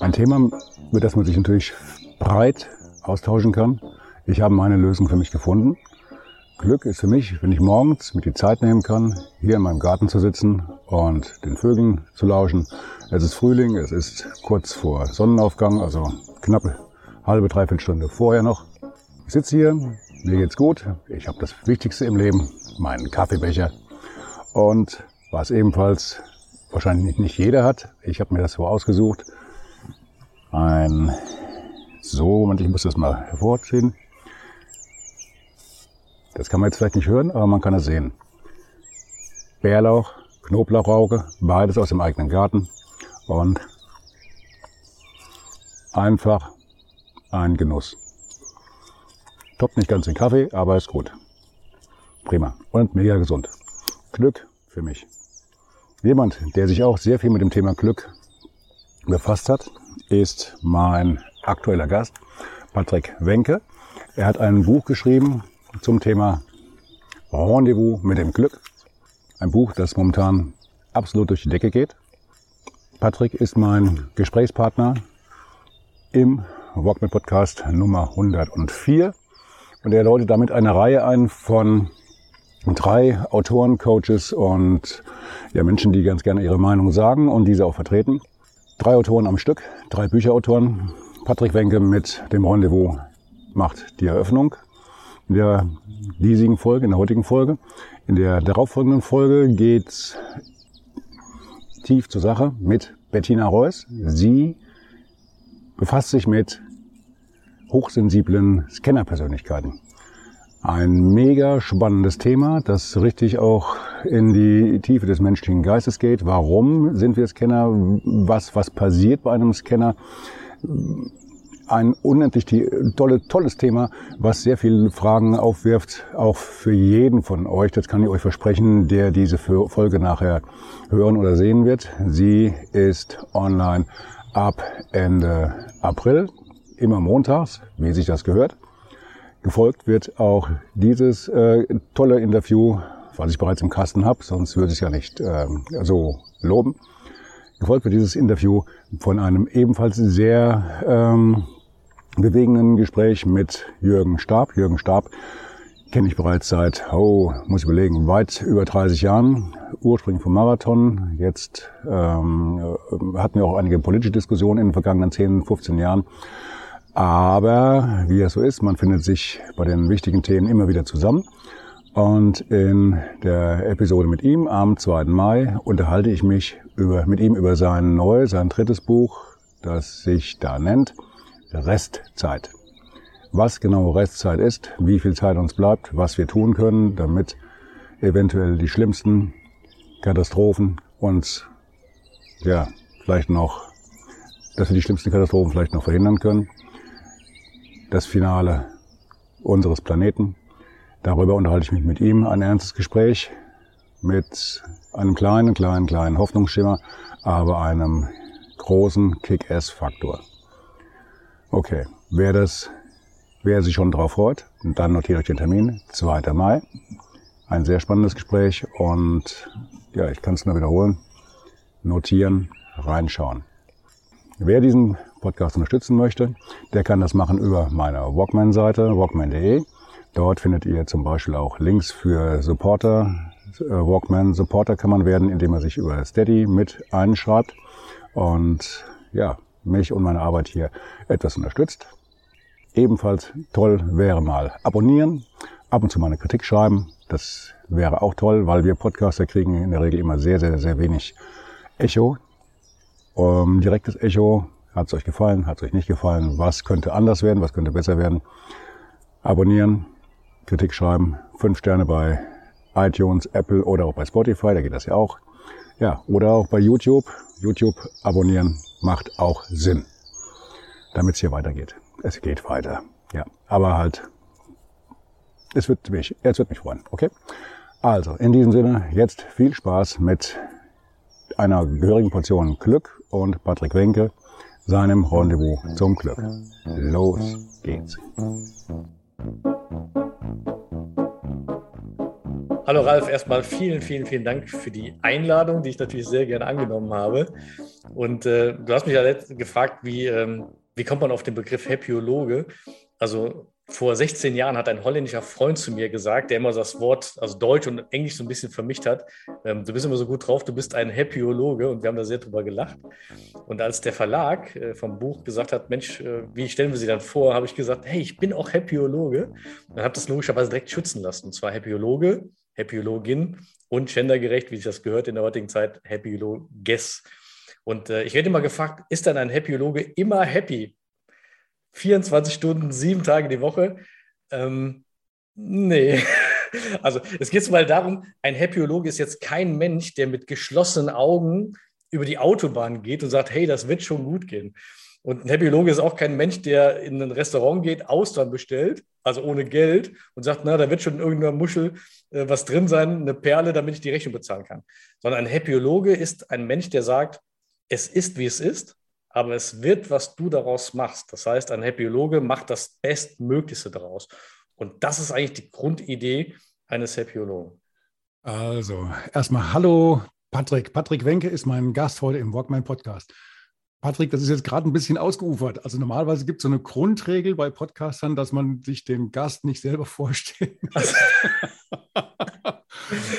Ein Thema, über das man sich natürlich breit austauschen kann. Ich habe meine Lösung für mich gefunden. Glück ist für mich, wenn ich morgens mit die Zeit nehmen kann, hier in meinem Garten zu sitzen und den Vögeln zu lauschen. Es ist Frühling, es ist kurz vor Sonnenaufgang, also knappe halbe, dreiviertel Stunde vorher noch. Ich sitze hier, mir geht's gut, ich habe das Wichtigste im Leben, meinen Kaffeebecher. Und was ebenfalls wahrscheinlich nicht jeder hat, ich habe mir das so ausgesucht, ein, so, Moment, ich muss das mal hervorziehen. Das kann man jetzt vielleicht nicht hören, aber man kann es sehen. Bärlauch, Knoblauchrauke, beides aus dem eigenen Garten und einfach ein Genuss. Toppt nicht ganz den Kaffee, aber ist gut. Prima und mega gesund. Glück für mich. Jemand, der sich auch sehr viel mit dem Thema Glück befasst hat, ist mein aktueller Gast, Patrick Wenke. Er hat ein Buch geschrieben zum Thema Rendezvous mit dem Glück. Ein Buch, das momentan absolut durch die Decke geht. Patrick ist mein Gesprächspartner im Walkman Podcast Nummer 104 und er läutet damit eine Reihe ein von drei Autoren, Coaches und ja, Menschen, die ganz gerne ihre Meinung sagen und diese auch vertreten. Drei Autoren am Stück, drei Bücherautoren. Patrick Wenke mit dem Rendezvous macht die Eröffnung in der diesigen Folge, in der heutigen Folge. In der darauffolgenden Folge geht's tief zur Sache mit Bettina Reuss. Sie befasst sich mit hochsensiblen Scannerpersönlichkeiten. Ein mega spannendes Thema, das richtig auch in die Tiefe des menschlichen Geistes geht. Warum sind wir Scanner? Was, was passiert bei einem Scanner? Ein unendlich tolle, tolles Thema, was sehr viele Fragen aufwirft, auch für jeden von euch. Das kann ich euch versprechen, der diese Folge nachher hören oder sehen wird. Sie ist online ab Ende April, immer montags, wie sich das gehört. Gefolgt wird auch dieses äh, tolle Interview, was ich bereits im Kasten habe, sonst würde ich es ja nicht äh, so loben. Gefolgt wird dieses Interview von einem ebenfalls sehr ähm, bewegenden Gespräch mit Jürgen Stab. Jürgen Stab kenne ich bereits seit, oh, muss ich überlegen, weit über 30 Jahren. Ursprünglich vom Marathon. Jetzt ähm, hatten wir auch einige politische Diskussionen in den vergangenen 10, 15 Jahren. Aber wie es so ist, man findet sich bei den wichtigen Themen immer wieder zusammen. Und in der Episode mit ihm am 2. Mai unterhalte ich mich über, mit ihm über sein neues, sein drittes Buch, das sich da nennt Restzeit. Was genau Restzeit ist, wie viel Zeit uns bleibt, was wir tun können, damit eventuell die schlimmsten Katastrophen uns, ja, vielleicht noch, dass wir die schlimmsten Katastrophen vielleicht noch verhindern können das Finale unseres Planeten. Darüber unterhalte ich mich mit ihm. Ein ernstes Gespräch mit einem kleinen, kleinen, kleinen Hoffnungsschimmer, aber einem großen Kick-Ass-Faktor. Okay, wer das, wer sich schon drauf freut, dann notiert euch den Termin, 2. Mai. Ein sehr spannendes Gespräch und ja, ich kann es nur wiederholen. Notieren, reinschauen. Wer diesen Podcast unterstützen möchte, der kann das machen über meine Walkman-Seite, walkman.de. Dort findet ihr zum Beispiel auch Links für Supporter. Äh, Walkman Supporter kann man werden, indem man sich über Steady mit einschreibt und ja, mich und meine Arbeit hier etwas unterstützt. Ebenfalls toll wäre mal abonnieren, ab und zu mal eine Kritik schreiben. Das wäre auch toll, weil wir Podcaster kriegen in der Regel immer sehr, sehr, sehr wenig Echo. Um, direktes Echo hat es euch gefallen? Hat es euch nicht gefallen? Was könnte anders werden? Was könnte besser werden? Abonnieren, Kritik schreiben, fünf Sterne bei iTunes, Apple oder auch bei Spotify, da geht das ja auch. Ja, oder auch bei YouTube. YouTube abonnieren, macht auch Sinn, damit es hier weitergeht. Es geht weiter, ja. Aber halt, es wird mich, es wird mich freuen, okay? Also, in diesem Sinne, jetzt viel Spaß mit einer gehörigen Portion Glück und Patrick Wenke, seinem Rendezvous zum Glück. Los geht's. Hallo Ralf, erstmal vielen, vielen, vielen Dank für die Einladung, die ich natürlich sehr gerne angenommen habe. Und äh, du hast mich ja gefragt, wie, ähm, wie kommt man auf den Begriff Happyologe? Also vor 16 Jahren hat ein holländischer Freund zu mir gesagt, der immer das Wort, also Deutsch und Englisch so ein bisschen vermischt hat. Ähm, du bist immer so gut drauf, du bist ein Happyologe und wir haben da sehr drüber gelacht. Und als der Verlag äh, vom Buch gesagt hat, Mensch, äh, wie stellen wir sie dann vor, habe ich gesagt, hey, ich bin auch Happyologe. Und habe das logischerweise direkt schützen lassen. Und zwar Happyologe Happyologin und gendergerecht, wie sich das gehört in der heutigen Zeit, Happyologes. Und äh, ich werde immer gefragt, ist dann ein Happyologe immer happy? 24 Stunden, sieben Tage die Woche? Ähm, nee. Also es geht mal darum, ein Happyologe ist jetzt kein Mensch, der mit geschlossenen Augen über die Autobahn geht und sagt, hey, das wird schon gut gehen. Und ein Happyologe ist auch kein Mensch, der in ein Restaurant geht, Austern bestellt, also ohne Geld, und sagt, na, da wird schon in irgendeiner Muschel äh, was drin sein, eine Perle, damit ich die Rechnung bezahlen kann. Sondern ein Happyologe ist ein Mensch, der sagt, es ist, wie es ist, aber es wird, was du daraus machst. Das heißt, ein Happyologe macht das Bestmöglichste daraus. Und das ist eigentlich die Grundidee eines Happyologen. Also, erstmal Hallo, Patrick. Patrick Wenke ist mein Gast heute im Walkman Podcast. Patrick, das ist jetzt gerade ein bisschen ausgeufert. Also normalerweise gibt es so eine Grundregel bei Podcastern, dass man sich den Gast nicht selber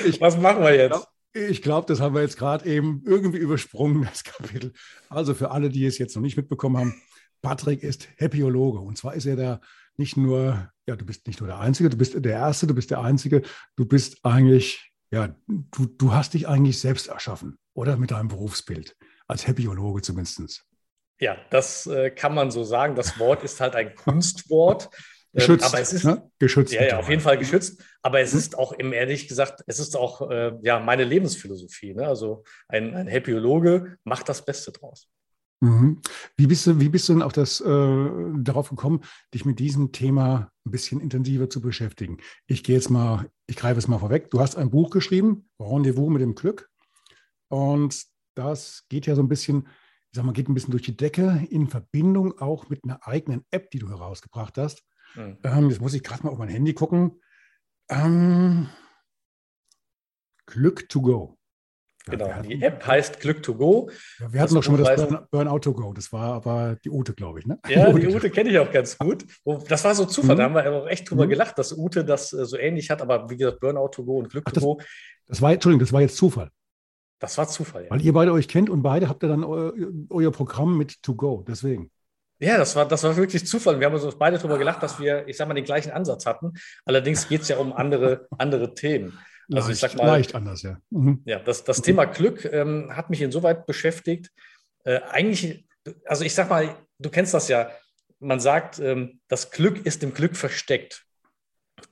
ich, Was machen wir jetzt? Ich glaube, das haben wir jetzt gerade eben irgendwie übersprungen, das Kapitel. Also für alle, die es jetzt noch nicht mitbekommen haben, Patrick ist Happyologe. Und zwar ist er da nicht nur, ja, du bist nicht nur der Einzige, du bist der Erste, du bist der Einzige, du bist eigentlich, ja, du, du hast dich eigentlich selbst erschaffen, oder mit deinem Berufsbild als Happyologe zumindest. Ja, das äh, kann man so sagen. Das Wort ist halt ein Kunstwort. Ähm, geschützt, aber es ist ne? geschützt. Ja, ja, auf jeden Fall geschützt. Aber es mhm. ist auch, im ehrlich gesagt, es ist auch äh, ja meine Lebensphilosophie. Ne? Also ein, ein Happyologe macht das Beste draus. Mhm. Wie bist du, wie bist du denn auch das, äh, darauf gekommen, dich mit diesem Thema ein bisschen intensiver zu beschäftigen? Ich gehe jetzt mal, ich greife es mal vorweg. Du hast ein Buch geschrieben, Rendezvous mit dem Glück. Und das geht ja so ein bisschen, ich sag mal, geht ein bisschen durch die Decke in Verbindung auch mit einer eigenen App, die du herausgebracht hast. Mhm. Ähm, jetzt muss ich gerade mal auf mein Handy gucken. Ähm, Glück to go. Genau, ja, die App heißt Glück to go. Ja, wir hatten doch schon mal das Burn, Burnout to go. Das war aber die Ute, glaube ich. Ne? Ja, die Ute kenne ich auch ganz gut. Das war so Zufall. Mhm. Da haben wir auch echt drüber mhm. gelacht, dass Ute das äh, so ähnlich hat. Aber wie gesagt, Burnout to go und Glück Ach, to das, go. Das war, Entschuldigung, das war jetzt Zufall. Das war Zufall, ja. Weil ihr beide euch kennt und beide habt ihr dann eu, euer Programm mit To Go, deswegen. Ja, das war, das war wirklich Zufall. Wir haben uns beide darüber gelacht, dass wir, ich sag mal, den gleichen Ansatz hatten. Allerdings geht es ja um andere, andere Themen. Also leicht, ich sag mal, leicht anders, ja. Mhm. Ja, das, das Thema Glück ähm, hat mich insoweit beschäftigt. Äh, eigentlich, also ich sag mal, du kennst das ja. Man sagt, ähm, das Glück ist im Glück versteckt.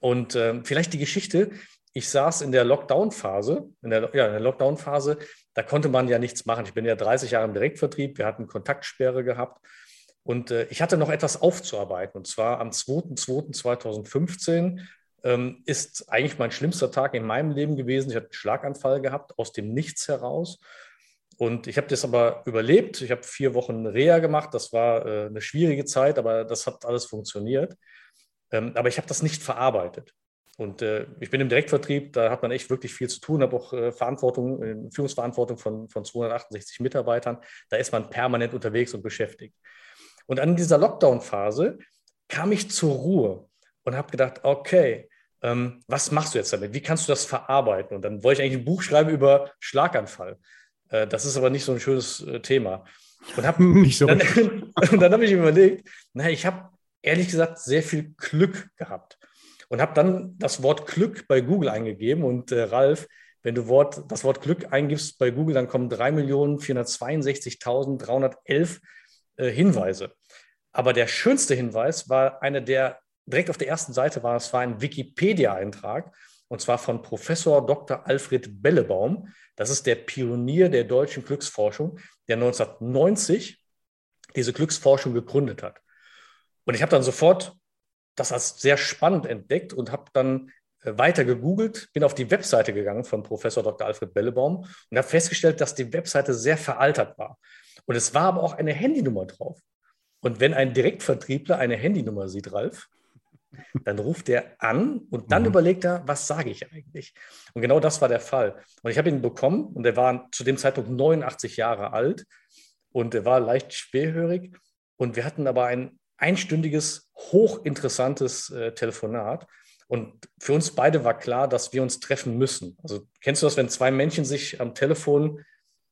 Und ähm, vielleicht die Geschichte, ich saß in der Lockdown-Phase, in der, ja, in der Lockdown-Phase, da konnte man ja nichts machen. Ich bin ja 30 Jahre im Direktvertrieb, wir hatten Kontaktsperre gehabt und äh, ich hatte noch etwas aufzuarbeiten. Und zwar am 2.2.2015 ähm, ist eigentlich mein schlimmster Tag in meinem Leben gewesen. Ich hatte einen Schlaganfall gehabt, aus dem Nichts heraus. Und ich habe das aber überlebt. Ich habe vier Wochen Reha gemacht. Das war äh, eine schwierige Zeit, aber das hat alles funktioniert. Ähm, aber ich habe das nicht verarbeitet. Und äh, ich bin im Direktvertrieb, da hat man echt wirklich viel zu tun, habe auch äh, Verantwortung, äh, Führungsverantwortung von, von 268 Mitarbeitern. Da ist man permanent unterwegs und beschäftigt. Und an dieser Lockdown-Phase kam ich zur Ruhe und habe gedacht, okay, ähm, was machst du jetzt damit? Wie kannst du das verarbeiten? Und dann wollte ich eigentlich ein Buch schreiben über Schlaganfall. Äh, das ist aber nicht so ein schönes äh, Thema. Und hab, nicht so. Dann, dann habe ich überlegt, na, ich habe ehrlich gesagt sehr viel Glück gehabt und habe dann das Wort Glück bei Google eingegeben. Und äh, Ralf, wenn du Wort, das Wort Glück eingibst bei Google, dann kommen 3.462.311 äh, Hinweise. Aber der schönste Hinweis war einer, der direkt auf der ersten Seite war. Es war ein Wikipedia-Eintrag und zwar von Professor Dr. Alfred Bellebaum. Das ist der Pionier der deutschen Glücksforschung, der 1990 diese Glücksforschung gegründet hat. Und ich habe dann sofort das als sehr spannend entdeckt und habe dann äh, weiter gegoogelt, bin auf die Webseite gegangen von Professor Dr. Alfred Bellebaum und habe festgestellt, dass die Webseite sehr veraltert war. Und es war aber auch eine Handynummer drauf. Und wenn ein Direktvertriebler eine Handynummer sieht, Ralf, dann ruft er an und dann mhm. überlegt er, was sage ich eigentlich? Und genau das war der Fall. Und ich habe ihn bekommen und er war zu dem Zeitpunkt 89 Jahre alt und er war leicht schwerhörig. Und wir hatten aber ein einstündiges, hochinteressantes äh, Telefonat. Und für uns beide war klar, dass wir uns treffen müssen. Also kennst du das, wenn zwei Menschen sich am Telefon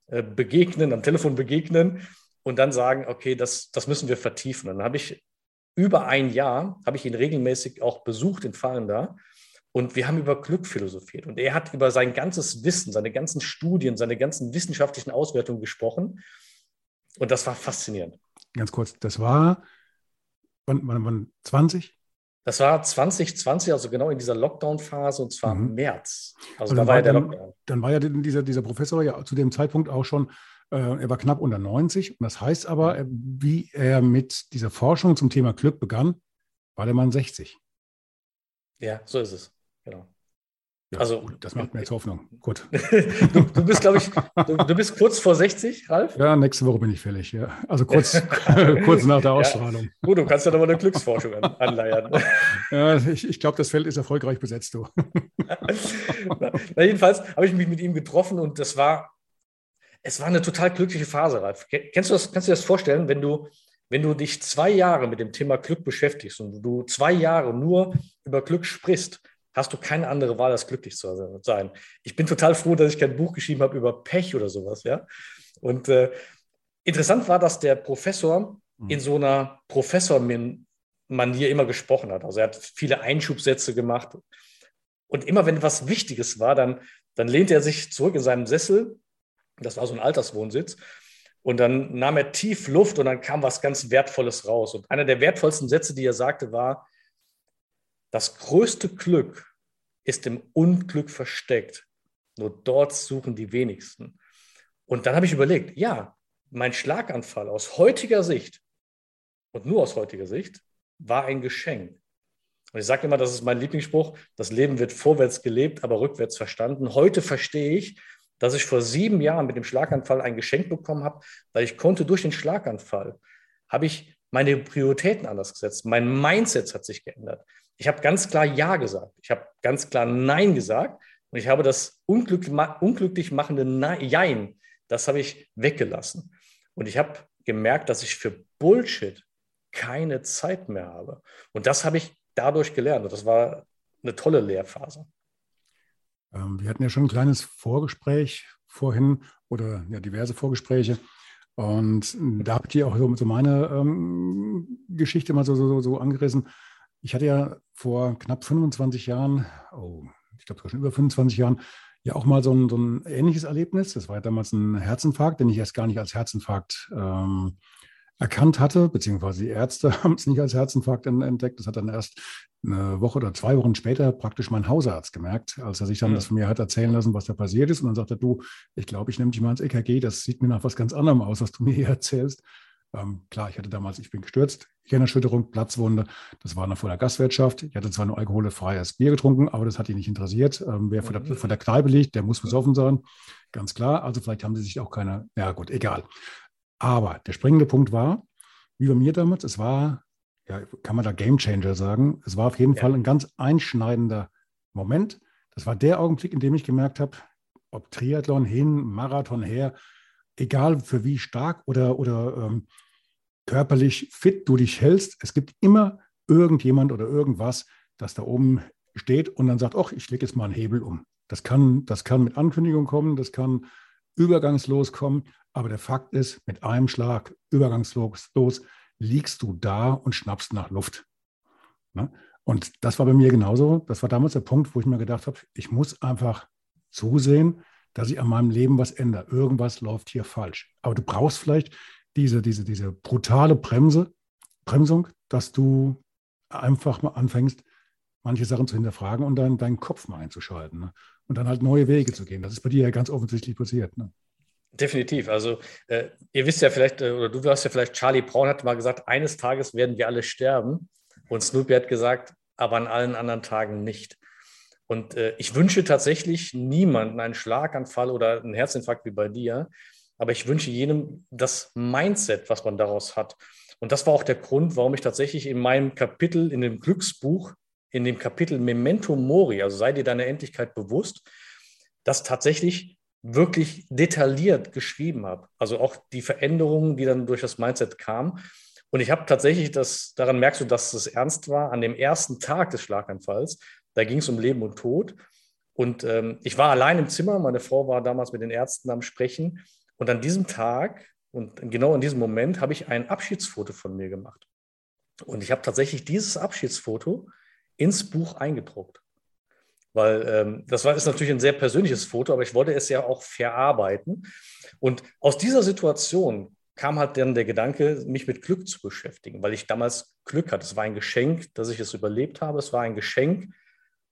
äh, begegnen, am Telefon begegnen und dann sagen, okay, das, das müssen wir vertiefen. Und dann habe ich über ein Jahr, habe ich ihn regelmäßig auch besucht in Fallenda und wir haben über Glück philosophiert. Und er hat über sein ganzes Wissen, seine ganzen Studien, seine ganzen wissenschaftlichen Auswertungen gesprochen. Und das war faszinierend. Ganz kurz, das war wann, wann, wann 20? Das war 2020, also genau in dieser Lockdown-Phase, und zwar mhm. März. Also, also da war ja der dann, Lockdown. Dann war ja dieser, dieser Professor ja zu dem Zeitpunkt auch schon, er war knapp unter 90. Und das heißt aber, mhm. wie er mit dieser Forschung zum Thema Glück begann, war der Mann 60. Ja, so ist es. Genau. Ja, also, gut, das macht mir jetzt Hoffnung. Gut. du, du, bist, glaube ich, du, du, bist kurz vor 60, Ralf? Ja, nächste Woche bin ich fällig. Ja. Also kurz, kurz nach der Ausstrahlung. Ja, gut, du kannst ja nochmal eine Glücksforschung an, anleiern. Ja, ich, ich glaube, das Feld ist erfolgreich besetzt, du. Na, jedenfalls habe ich mich mit ihm getroffen und das war, es war eine total glückliche Phase, Ralf. Kennst du das, kannst du dir das vorstellen, wenn du, wenn du dich zwei Jahre mit dem Thema Glück beschäftigst und du zwei Jahre nur über Glück sprichst, hast du keine andere Wahl, als glücklich zu sein. Ich bin total froh, dass ich kein Buch geschrieben habe über Pech oder sowas. Ja? Und äh, interessant war, dass der Professor mhm. in so einer Professor-Manier immer gesprochen hat. Also er hat viele Einschubsätze gemacht. Und immer wenn was Wichtiges war, dann, dann lehnte er sich zurück in seinem Sessel. Das war so ein Alterswohnsitz. Und dann nahm er tief Luft und dann kam was ganz Wertvolles raus. Und einer der wertvollsten Sätze, die er sagte, war, das größte Glück ist im Unglück versteckt. Nur dort suchen die wenigsten. Und dann habe ich überlegt, ja, mein Schlaganfall aus heutiger Sicht und nur aus heutiger Sicht war ein Geschenk. Und ich sage immer, das ist mein Lieblingsspruch, das Leben wird vorwärts gelebt, aber rückwärts verstanden. Heute verstehe ich, dass ich vor sieben Jahren mit dem Schlaganfall ein Geschenk bekommen habe, weil ich konnte durch den Schlaganfall, habe ich meine Prioritäten anders gesetzt. Mein Mindset hat sich geändert. Ich habe ganz klar Ja gesagt. Ich habe ganz klar Nein gesagt. Und ich habe das unglücklich, unglücklich machende Jein, das habe ich weggelassen. Und ich habe gemerkt, dass ich für Bullshit keine Zeit mehr habe. Und das habe ich dadurch gelernt. Und das war eine tolle Lehrphase. Ähm, wir hatten ja schon ein kleines Vorgespräch vorhin oder ja, diverse Vorgespräche. Und da habt ihr auch so, so meine ähm, Geschichte mal so, so, so angerissen. Ich hatte ja vor knapp 25 Jahren, oh, ich glaube schon über 25 Jahren, ja auch mal so ein, so ein ähnliches Erlebnis. Das war ja damals ein Herzinfarkt, den ich erst gar nicht als Herzinfarkt ähm, erkannt hatte, beziehungsweise die Ärzte haben es nicht als Herzinfarkt entdeckt. Das hat dann erst eine Woche oder zwei Wochen später praktisch mein Hausarzt gemerkt, als er sich dann ja. das von mir hat erzählen lassen, was da passiert ist. Und dann sagte du, ich glaube, ich nehme dich mal ins EKG, das sieht mir nach was ganz anderem aus, was du mir hier erzählst. Ähm, klar, ich hatte damals, ich bin gestürzt, Hirnerschütterung, Platzwunde. Das war noch vor der Gastwirtschaft. Ich hatte zwar nur alkoholfreies Bier getrunken, aber das hat ihn nicht interessiert. Ähm, wer vor der, mhm. vor der Kneipe liegt, der muss besoffen sein. Ganz klar. Also vielleicht haben sie sich auch keine, ja gut, egal. Aber der springende Punkt war, wie bei mir damals, es war, ja, kann man da Game Changer sagen, es war auf jeden ja. Fall ein ganz einschneidender Moment. Das war der Augenblick, in dem ich gemerkt habe, ob Triathlon hin, Marathon her, egal für wie stark oder, oder ähm, körperlich fit du dich hältst, es gibt immer irgendjemand oder irgendwas, das da oben steht und dann sagt, ach, ich lege jetzt mal einen Hebel um. Das kann, das kann mit Ankündigung kommen, das kann übergangslos kommen, aber der Fakt ist, mit einem Schlag übergangslos los, liegst du da und schnappst nach Luft. Ne? Und das war bei mir genauso. Das war damals der Punkt, wo ich mir gedacht habe, ich muss einfach zusehen, dass ich an meinem Leben was ändere. Irgendwas läuft hier falsch. Aber du brauchst vielleicht diese, diese, diese brutale Bremse, Bremsung, dass du einfach mal anfängst, manche Sachen zu hinterfragen und dann deinen Kopf mal einzuschalten ne? und dann halt neue Wege zu gehen. Das ist bei dir ja ganz offensichtlich passiert. Ne? Definitiv. Also äh, ihr wisst ja vielleicht, äh, oder du hast ja vielleicht, Charlie Brown hat mal gesagt, eines Tages werden wir alle sterben. Und Snoopy hat gesagt, aber an allen anderen Tagen nicht. Und äh, ich wünsche tatsächlich niemanden einen Schlaganfall oder einen Herzinfarkt wie bei dir, aber ich wünsche jedem das Mindset, was man daraus hat. Und das war auch der Grund, warum ich tatsächlich in meinem Kapitel, in dem Glücksbuch, in dem Kapitel Memento Mori, also sei dir deiner Endlichkeit bewusst, das tatsächlich wirklich detailliert geschrieben habe. Also auch die Veränderungen, die dann durch das Mindset kamen. Und ich habe tatsächlich das, daran merkst du, dass es ernst war, an dem ersten Tag des Schlaganfalls, da ging es um Leben und Tod. Und ähm, ich war allein im Zimmer, meine Frau war damals mit den Ärzten am Sprechen. Und an diesem Tag und genau in diesem Moment habe ich ein Abschiedsfoto von mir gemacht. Und ich habe tatsächlich dieses Abschiedsfoto ins Buch eingedruckt. Weil ähm, das war, ist natürlich ein sehr persönliches Foto, aber ich wollte es ja auch verarbeiten. Und aus dieser Situation kam halt dann der Gedanke, mich mit Glück zu beschäftigen, weil ich damals Glück hatte. Es war ein Geschenk, dass ich es überlebt habe. Es war ein Geschenk,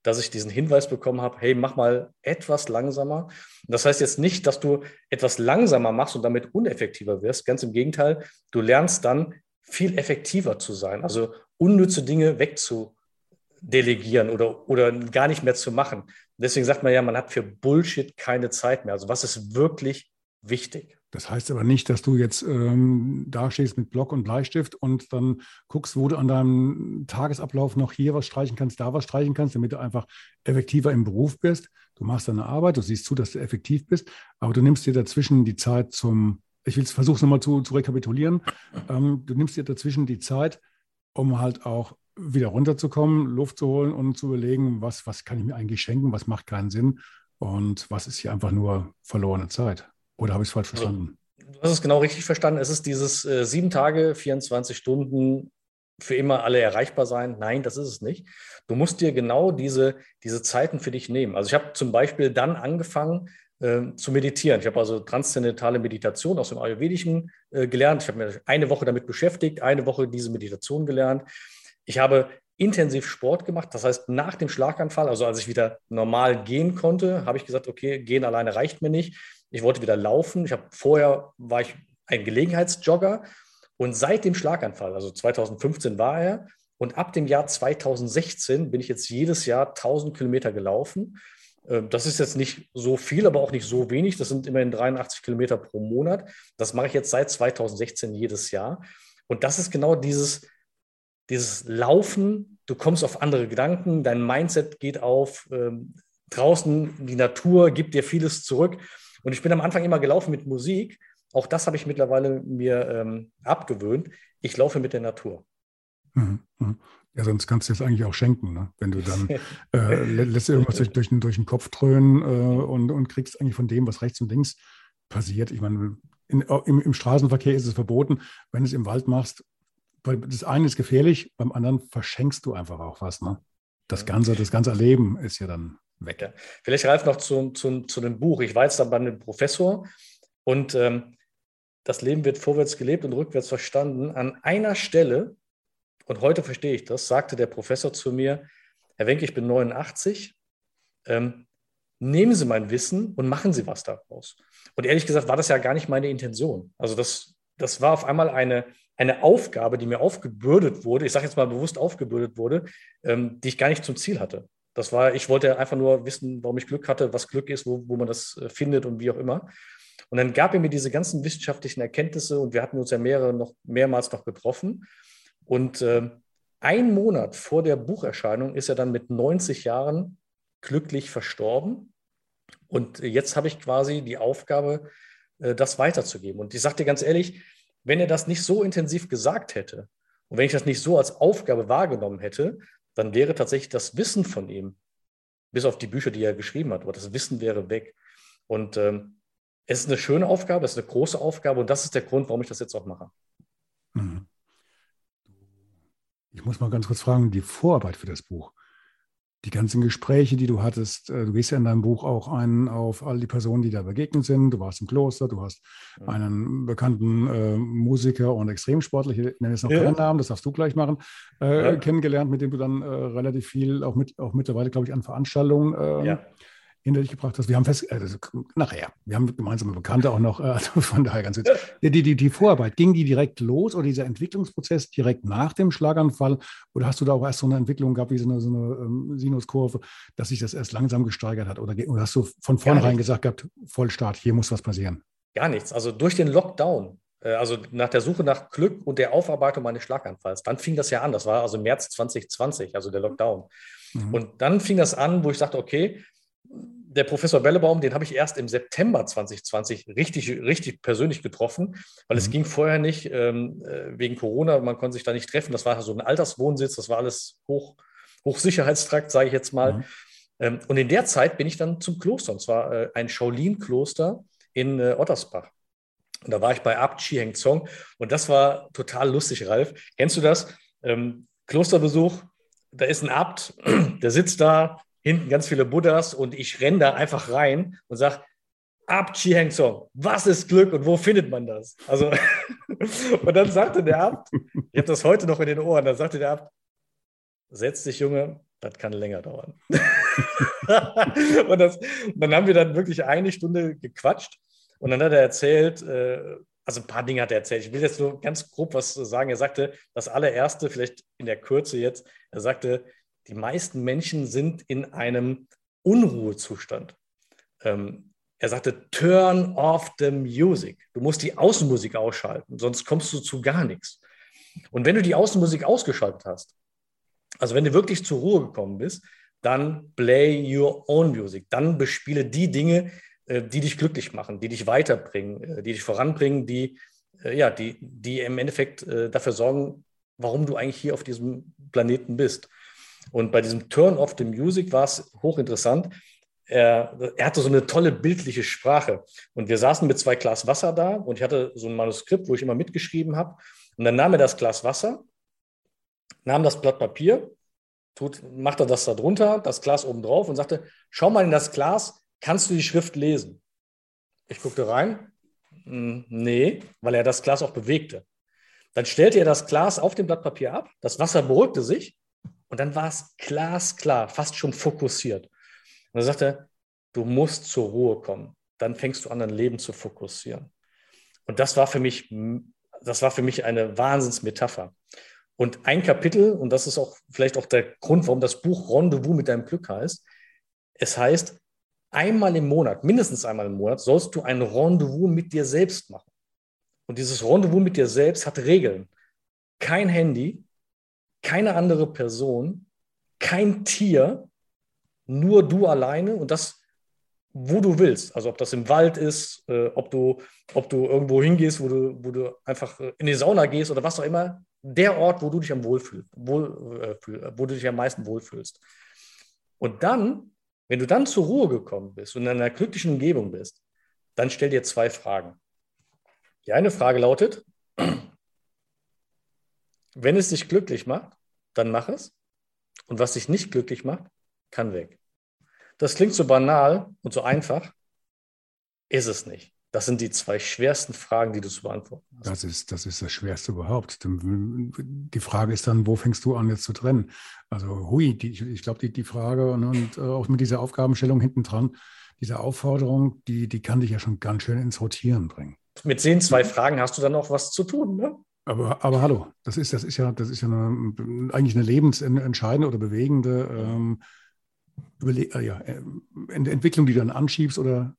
dass ich diesen Hinweis bekommen habe, hey, mach mal etwas langsamer. Das heißt jetzt nicht, dass du etwas langsamer machst und damit uneffektiver wirst. Ganz im Gegenteil, du lernst dann viel effektiver zu sein, also unnütze Dinge wegzudelegieren oder, oder gar nicht mehr zu machen. Deswegen sagt man ja, man hat für Bullshit keine Zeit mehr. Also was ist wirklich wichtig? Das heißt aber nicht, dass du jetzt ähm, dastehst mit Block und Bleistift und dann guckst, wo du an deinem Tagesablauf noch hier was streichen kannst, da was streichen kannst, damit du einfach effektiver im Beruf bist. Du machst deine Arbeit, du siehst zu, dass du effektiv bist, aber du nimmst dir dazwischen die Zeit zum, ich will es versuchen nochmal zu, zu rekapitulieren, ähm, du nimmst dir dazwischen die Zeit, um halt auch wieder runterzukommen, Luft zu holen und zu überlegen, was, was kann ich mir eigentlich schenken, was macht keinen Sinn und was ist hier einfach nur verlorene Zeit. Oder habe ich es falsch also, verstanden? Du hast es genau richtig verstanden. Es ist dieses äh, sieben Tage, 24 Stunden für immer alle erreichbar sein. Nein, das ist es nicht. Du musst dir genau diese, diese Zeiten für dich nehmen. Also ich habe zum Beispiel dann angefangen äh, zu meditieren. Ich habe also transzendentale Meditation aus dem Ayurvedischen äh, gelernt. Ich habe mir eine Woche damit beschäftigt, eine Woche diese Meditation gelernt. Ich habe intensiv Sport gemacht. Das heißt, nach dem Schlaganfall, also als ich wieder normal gehen konnte, habe ich gesagt, okay, gehen alleine reicht mir nicht. Ich wollte wieder laufen. Ich habe vorher war ich ein Gelegenheitsjogger und seit dem Schlaganfall, also 2015 war er und ab dem Jahr 2016 bin ich jetzt jedes Jahr 1000 Kilometer gelaufen. Ähm, das ist jetzt nicht so viel, aber auch nicht so wenig. Das sind immerhin 83 Kilometer pro Monat. Das mache ich jetzt seit 2016 jedes Jahr. Und das ist genau dieses, dieses Laufen. Du kommst auf andere Gedanken, dein Mindset geht auf. Ähm, draußen die Natur gibt dir vieles zurück. Und ich bin am Anfang immer gelaufen mit Musik. Auch das habe ich mittlerweile mir ähm, abgewöhnt. Ich laufe mit der Natur. Mhm, mhm. Ja, sonst kannst du es eigentlich auch schenken, ne? wenn du dann äh, lässt irgendwas durch, durch, den, durch den Kopf dröhnen äh, und, und kriegst eigentlich von dem, was rechts und links passiert. Ich meine, in, im, im Straßenverkehr ist es verboten. Wenn du es im Wald machst, das eine ist gefährlich, beim anderen verschenkst du einfach auch was. Ne? Das ganze, das ganze Erleben ist ja dann weg. Ja. Vielleicht, Ralf, noch zu, zu, zu dem Buch. Ich war jetzt dann bei einem Professor und ähm, das Leben wird vorwärts gelebt und rückwärts verstanden. An einer Stelle, und heute verstehe ich das, sagte der Professor zu mir, Herr Wenke, ich bin 89, ähm, nehmen Sie mein Wissen und machen Sie was daraus. Und ehrlich gesagt war das ja gar nicht meine Intention. Also das, das war auf einmal eine, eine Aufgabe, die mir aufgebürdet wurde, ich sage jetzt mal bewusst aufgebürdet wurde, ähm, die ich gar nicht zum Ziel hatte. Das war, ich wollte einfach nur wissen, warum ich Glück hatte, was Glück ist, wo, wo man das äh, findet und wie auch immer. Und dann gab er mir diese ganzen wissenschaftlichen Erkenntnisse und wir hatten uns ja mehrere noch, mehrmals noch getroffen. Und äh, ein Monat vor der Bucherscheinung ist er dann mit 90 Jahren glücklich verstorben. Und jetzt habe ich quasi die Aufgabe, äh, das weiterzugeben. Und ich dir ganz ehrlich, wenn er das nicht so intensiv gesagt hätte und wenn ich das nicht so als Aufgabe wahrgenommen hätte, dann wäre tatsächlich das Wissen von ihm, bis auf die Bücher, die er geschrieben hat, aber das Wissen wäre weg. Und ähm, es ist eine schöne Aufgabe, es ist eine große Aufgabe und das ist der Grund, warum ich das jetzt auch mache. Mhm. Ich muss mal ganz kurz fragen, die Vorarbeit für das Buch die ganzen Gespräche, die du hattest, äh, du gehst ja in deinem Buch auch ein auf all die Personen, die da begegnet sind. Du warst im Kloster, du hast ja. einen bekannten äh, Musiker und Extremsportler, ich nenne jetzt noch ja. keinen Namen, das darfst du gleich machen, äh, ja. kennengelernt, mit dem du dann äh, relativ viel, auch, mit, auch mittlerweile, glaube ich, an Veranstaltungen ähm, hinter dich gebracht hast. Wir haben fest, also nachher, wir haben gemeinsame Bekannte auch noch, also von daher ganz witzig. Die, die, die Vorarbeit, ging die direkt los oder dieser Entwicklungsprozess direkt nach dem Schlaganfall? Oder hast du da auch erst so eine Entwicklung gehabt, wie so eine, so eine ähm, Sinuskurve, dass sich das erst langsam gesteigert hat? Oder, oder hast du von vornherein gesagt gehabt, Vollstart, hier muss was passieren? Gar nichts. Also durch den Lockdown äh, also nach der Suche nach Glück und der Aufarbeitung meines Schlaganfalls, dann fing das ja an. Das war also März 2020, also der Lockdown. Mhm. Und dann fing das an, wo ich sagte, okay, der Professor Bellebaum, den habe ich erst im September 2020 richtig, richtig persönlich getroffen, weil mhm. es ging vorher nicht ähm, äh, wegen Corona, man konnte sich da nicht treffen. Das war so ein Alterswohnsitz, das war alles hoch, Hochsicherheitstrakt, sage ich jetzt mal. Mhm. Ähm, und in der Zeit bin ich dann zum Kloster, und zwar äh, ein Shaolin-Kloster in äh, Ottersbach. Und da war ich bei Abt Chi Heng Zong und das war total lustig, Ralf. Kennst du das? Ähm, Klosterbesuch, da ist ein Abt, der sitzt da, hinten ganz viele Buddhas und ich renne da einfach rein und sage, Abt Chi Heng Zong, was ist Glück und wo findet man das? Also, und dann sagte der Abt, ich habe das heute noch in den Ohren, da sagte der Abt, setz dich, Junge, das kann länger dauern. und, das, und dann haben wir dann wirklich eine Stunde gequatscht und dann hat er erzählt, äh, also ein paar Dinge hat er erzählt. Ich will jetzt nur ganz grob was sagen. Er sagte, das allererste, vielleicht in der Kürze jetzt, er sagte, die meisten Menschen sind in einem Unruhezustand. Ähm, er sagte, turn off the music. Du musst die Außenmusik ausschalten, sonst kommst du zu gar nichts. Und wenn du die Außenmusik ausgeschaltet hast, also wenn du wirklich zur Ruhe gekommen bist, dann play your own music. Dann bespiele die Dinge, äh, die dich glücklich machen, die dich weiterbringen, äh, die dich voranbringen, die, äh, ja, die, die im Endeffekt dafür sorgen, warum du eigentlich hier auf diesem Planeten bist. Und bei diesem Turn of the Music war es hochinteressant. Er, er, hatte so eine tolle bildliche Sprache. Und wir saßen mit zwei Glas Wasser da und ich hatte so ein Manuskript, wo ich immer mitgeschrieben habe. Und dann nahm er das Glas Wasser, nahm das Blatt Papier, tut, machte das da drunter, das Glas oben drauf und sagte, schau mal in das Glas, kannst du die Schrift lesen? Ich guckte rein. Hm, nee, weil er das Glas auch bewegte. Dann stellte er das Glas auf dem Blatt Papier ab, das Wasser beruhigte sich und dann war es glasklar, fast schon fokussiert. Und er sagte, du musst zur Ruhe kommen. Dann fängst du an, dein Leben zu fokussieren. Und das war für mich, das war für mich eine Wahnsinnsmetapher. Und ein Kapitel, und das ist auch vielleicht auch der Grund, warum das Buch Rendezvous mit deinem Glück heißt, es heißt, einmal im Monat, mindestens einmal im Monat, sollst du ein Rendezvous mit dir selbst machen. Und dieses Rendezvous mit dir selbst hat Regeln. Kein Handy, keine andere Person, kein Tier, nur du alleine und das, wo du willst. Also ob das im Wald ist, äh, ob, du, ob du irgendwo hingehst, wo du, wo du einfach äh, in die Sauna gehst oder was auch immer. Der Ort, wo du dich am wohlfühlst, wohl, äh, wo du dich am meisten wohlfühlst. Und dann wenn du dann zur Ruhe gekommen bist und in einer glücklichen Umgebung bist, dann stell dir zwei Fragen. Die eine Frage lautet, wenn es dich glücklich macht, dann mach es. Und was dich nicht glücklich macht, kann weg. Das klingt so banal und so einfach, ist es nicht. Das sind die zwei schwersten Fragen, die du zu beantworten hast. Das ist, das ist das Schwerste überhaupt. Die Frage ist dann, wo fängst du an, jetzt zu trennen? Also, hui, die, ich glaube, die, die Frage und, und äh, auch mit dieser Aufgabenstellung hinten dran, diese Aufforderung, die, die kann dich ja schon ganz schön ins Rotieren bringen. Mit den zwei Fragen hast du dann auch was zu tun, ne? Aber, aber hallo, das ist, das ist ja, das ist ja eine, eigentlich eine lebensentscheidende oder bewegende ähm, äh, ja, äh, Entwicklung, die du dann anschiebst oder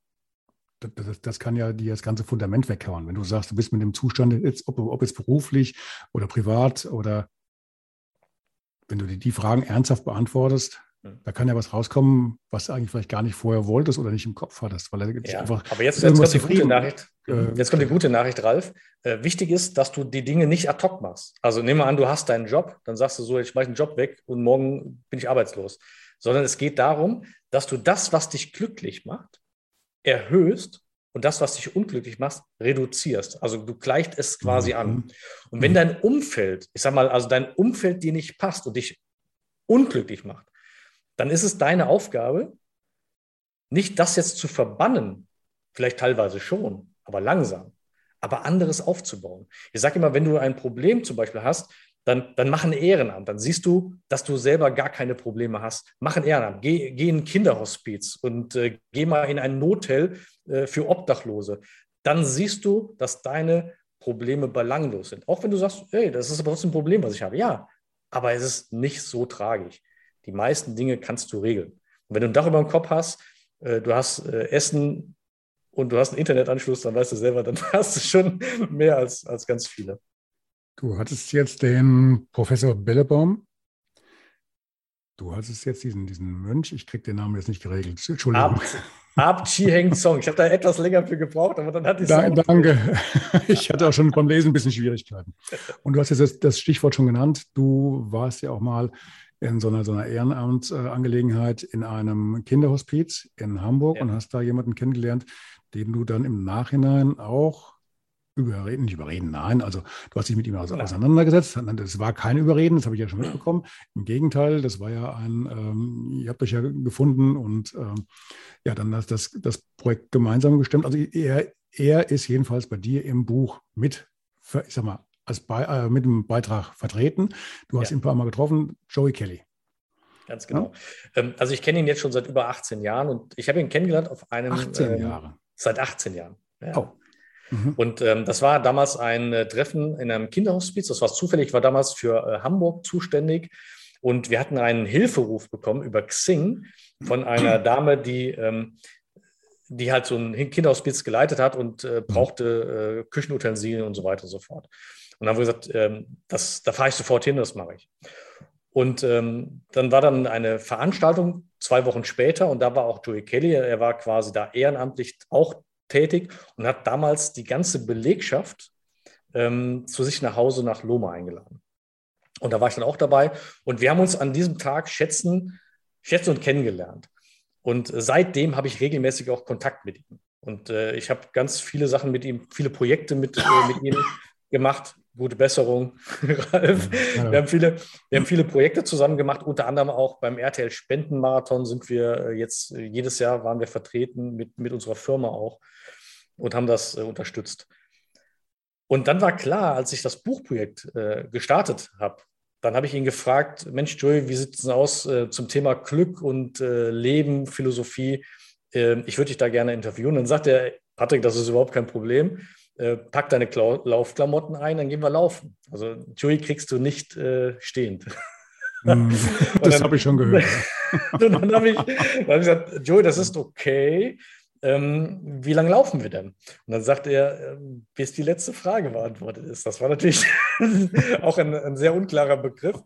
das, das, kann ja dir das ganze Fundament weghauen. Wenn du sagst, du bist mit dem Zustand, jetzt, ob, ob es beruflich oder privat oder wenn du dir die Fragen ernsthaft beantwortest. Da kann ja was rauskommen, was du eigentlich vielleicht gar nicht vorher wolltest oder nicht im Kopf hattest. Weil er ja, einfach aber jetzt, jetzt kommt die gute Nachricht. Äh, jetzt kommt die gute Nachricht, Ralf. Äh, wichtig ist, dass du die Dinge nicht ad hoc machst. Also nehmen wir an, du hast deinen Job, dann sagst du so, ich mache einen Job weg und morgen bin ich arbeitslos. Sondern es geht darum, dass du das, was dich glücklich macht, erhöhst und das, was dich unglücklich macht, reduzierst. Also du gleicht es quasi mhm. an. Und wenn mhm. dein Umfeld, ich sag mal, also dein Umfeld dir nicht passt und dich unglücklich macht, dann ist es deine Aufgabe, nicht das jetzt zu verbannen, vielleicht teilweise schon, aber langsam, aber anderes aufzubauen. Ich sage immer, wenn du ein Problem zum Beispiel hast, dann, dann mach ein Ehrenamt. Dann siehst du, dass du selber gar keine Probleme hast. Mach ein Ehrenamt. Geh, geh in ein Kinderhospiz und äh, geh mal in ein Notel äh, für Obdachlose. Dann siehst du, dass deine Probleme belanglos sind. Auch wenn du sagst, hey, das ist aber trotzdem ein Problem, was ich habe. Ja, aber es ist nicht so tragisch. Die meisten Dinge kannst du regeln. Und wenn du ein Dach über dem Kopf hast, äh, du hast äh, Essen und du hast einen Internetanschluss, dann weißt du selber, dann hast du schon mehr als, als ganz viele. Du hattest jetzt den Professor Bellebaum. Du hattest jetzt diesen, diesen Mönch, ich kriege den Namen jetzt nicht geregelt. Entschuldigung. Ab Chi Heng Song. Ich habe da etwas länger für gebraucht, aber dann hatte ich es. danke. Ich hatte auch schon beim Lesen ein bisschen Schwierigkeiten. Und du hast jetzt das, das Stichwort schon genannt. Du warst ja auch mal in so einer, so einer Ehrenamtsangelegenheit in einem Kinderhospiz in Hamburg ja. und hast da jemanden kennengelernt, den du dann im Nachhinein auch überreden, nicht überreden, nein, also du hast dich mit ihm also auseinandergesetzt. Das war kein Überreden, das habe ich ja schon mitbekommen. Im Gegenteil, das war ja ein, ähm, ihr habt euch ja gefunden und ähm, ja, dann hast das, das Projekt gemeinsam gestemmt. Also er, er ist jedenfalls bei dir im Buch mit, ich sag mal, als Be äh, mit dem Beitrag vertreten. Du hast ja. ihn ein paar Mal getroffen, Joey Kelly. Ganz genau. Ja? Ähm, also ich kenne ihn jetzt schon seit über 18 Jahren und ich habe ihn kennengelernt auf einem. 18 ähm, Jahre. Seit 18 Jahren. Ja. Oh. Mhm. Und ähm, das war damals ein äh, Treffen in einem Kinderhospiz. Das war zufällig, war damals für äh, Hamburg zuständig. Und wir hatten einen Hilferuf bekommen über Xing von einer Dame, die, ähm, die halt so ein Kinderhospiz geleitet hat und äh, mhm. brauchte äh, Küchenutensilien und so weiter und so fort. Und dann haben wir gesagt, ähm, das, da fahre ich sofort hin, das mache ich. Und ähm, dann war dann eine Veranstaltung zwei Wochen später und da war auch Joey Kelly, er war quasi da ehrenamtlich auch tätig und hat damals die ganze Belegschaft ähm, zu sich nach Hause nach Loma eingeladen. Und da war ich dann auch dabei und wir haben uns an diesem Tag schätzen, schätzen und kennengelernt. Und seitdem habe ich regelmäßig auch Kontakt mit ihm. Und äh, ich habe ganz viele Sachen mit ihm, viele Projekte mit, äh, mit ihm gemacht. Gute Besserung, Ralf. Ja. Wir, haben viele, wir haben viele Projekte zusammen gemacht, unter anderem auch beim RTL Spendenmarathon sind wir äh, jetzt, äh, jedes Jahr waren wir vertreten mit, mit unserer Firma auch und haben das äh, unterstützt. Und dann war klar, als ich das Buchprojekt äh, gestartet habe, dann habe ich ihn gefragt, Mensch, Joey, wie sieht es denn aus äh, zum Thema Glück und äh, Leben, Philosophie? Ähm, ich würde dich da gerne interviewen. Dann sagt er, Patrick, das ist überhaupt kein Problem. Äh, pack deine Kla Laufklamotten ein, dann gehen wir laufen. Also Joey kriegst du nicht äh, stehend. Hm, das habe ich schon gehört. und dann habe ich, hab ich gesagt, Joey, das ist okay ähm, wie lange laufen wir denn? Und dann sagt er, äh, bis die letzte Frage beantwortet ist. Das war natürlich auch ein, ein, sehr unklarer Begriff.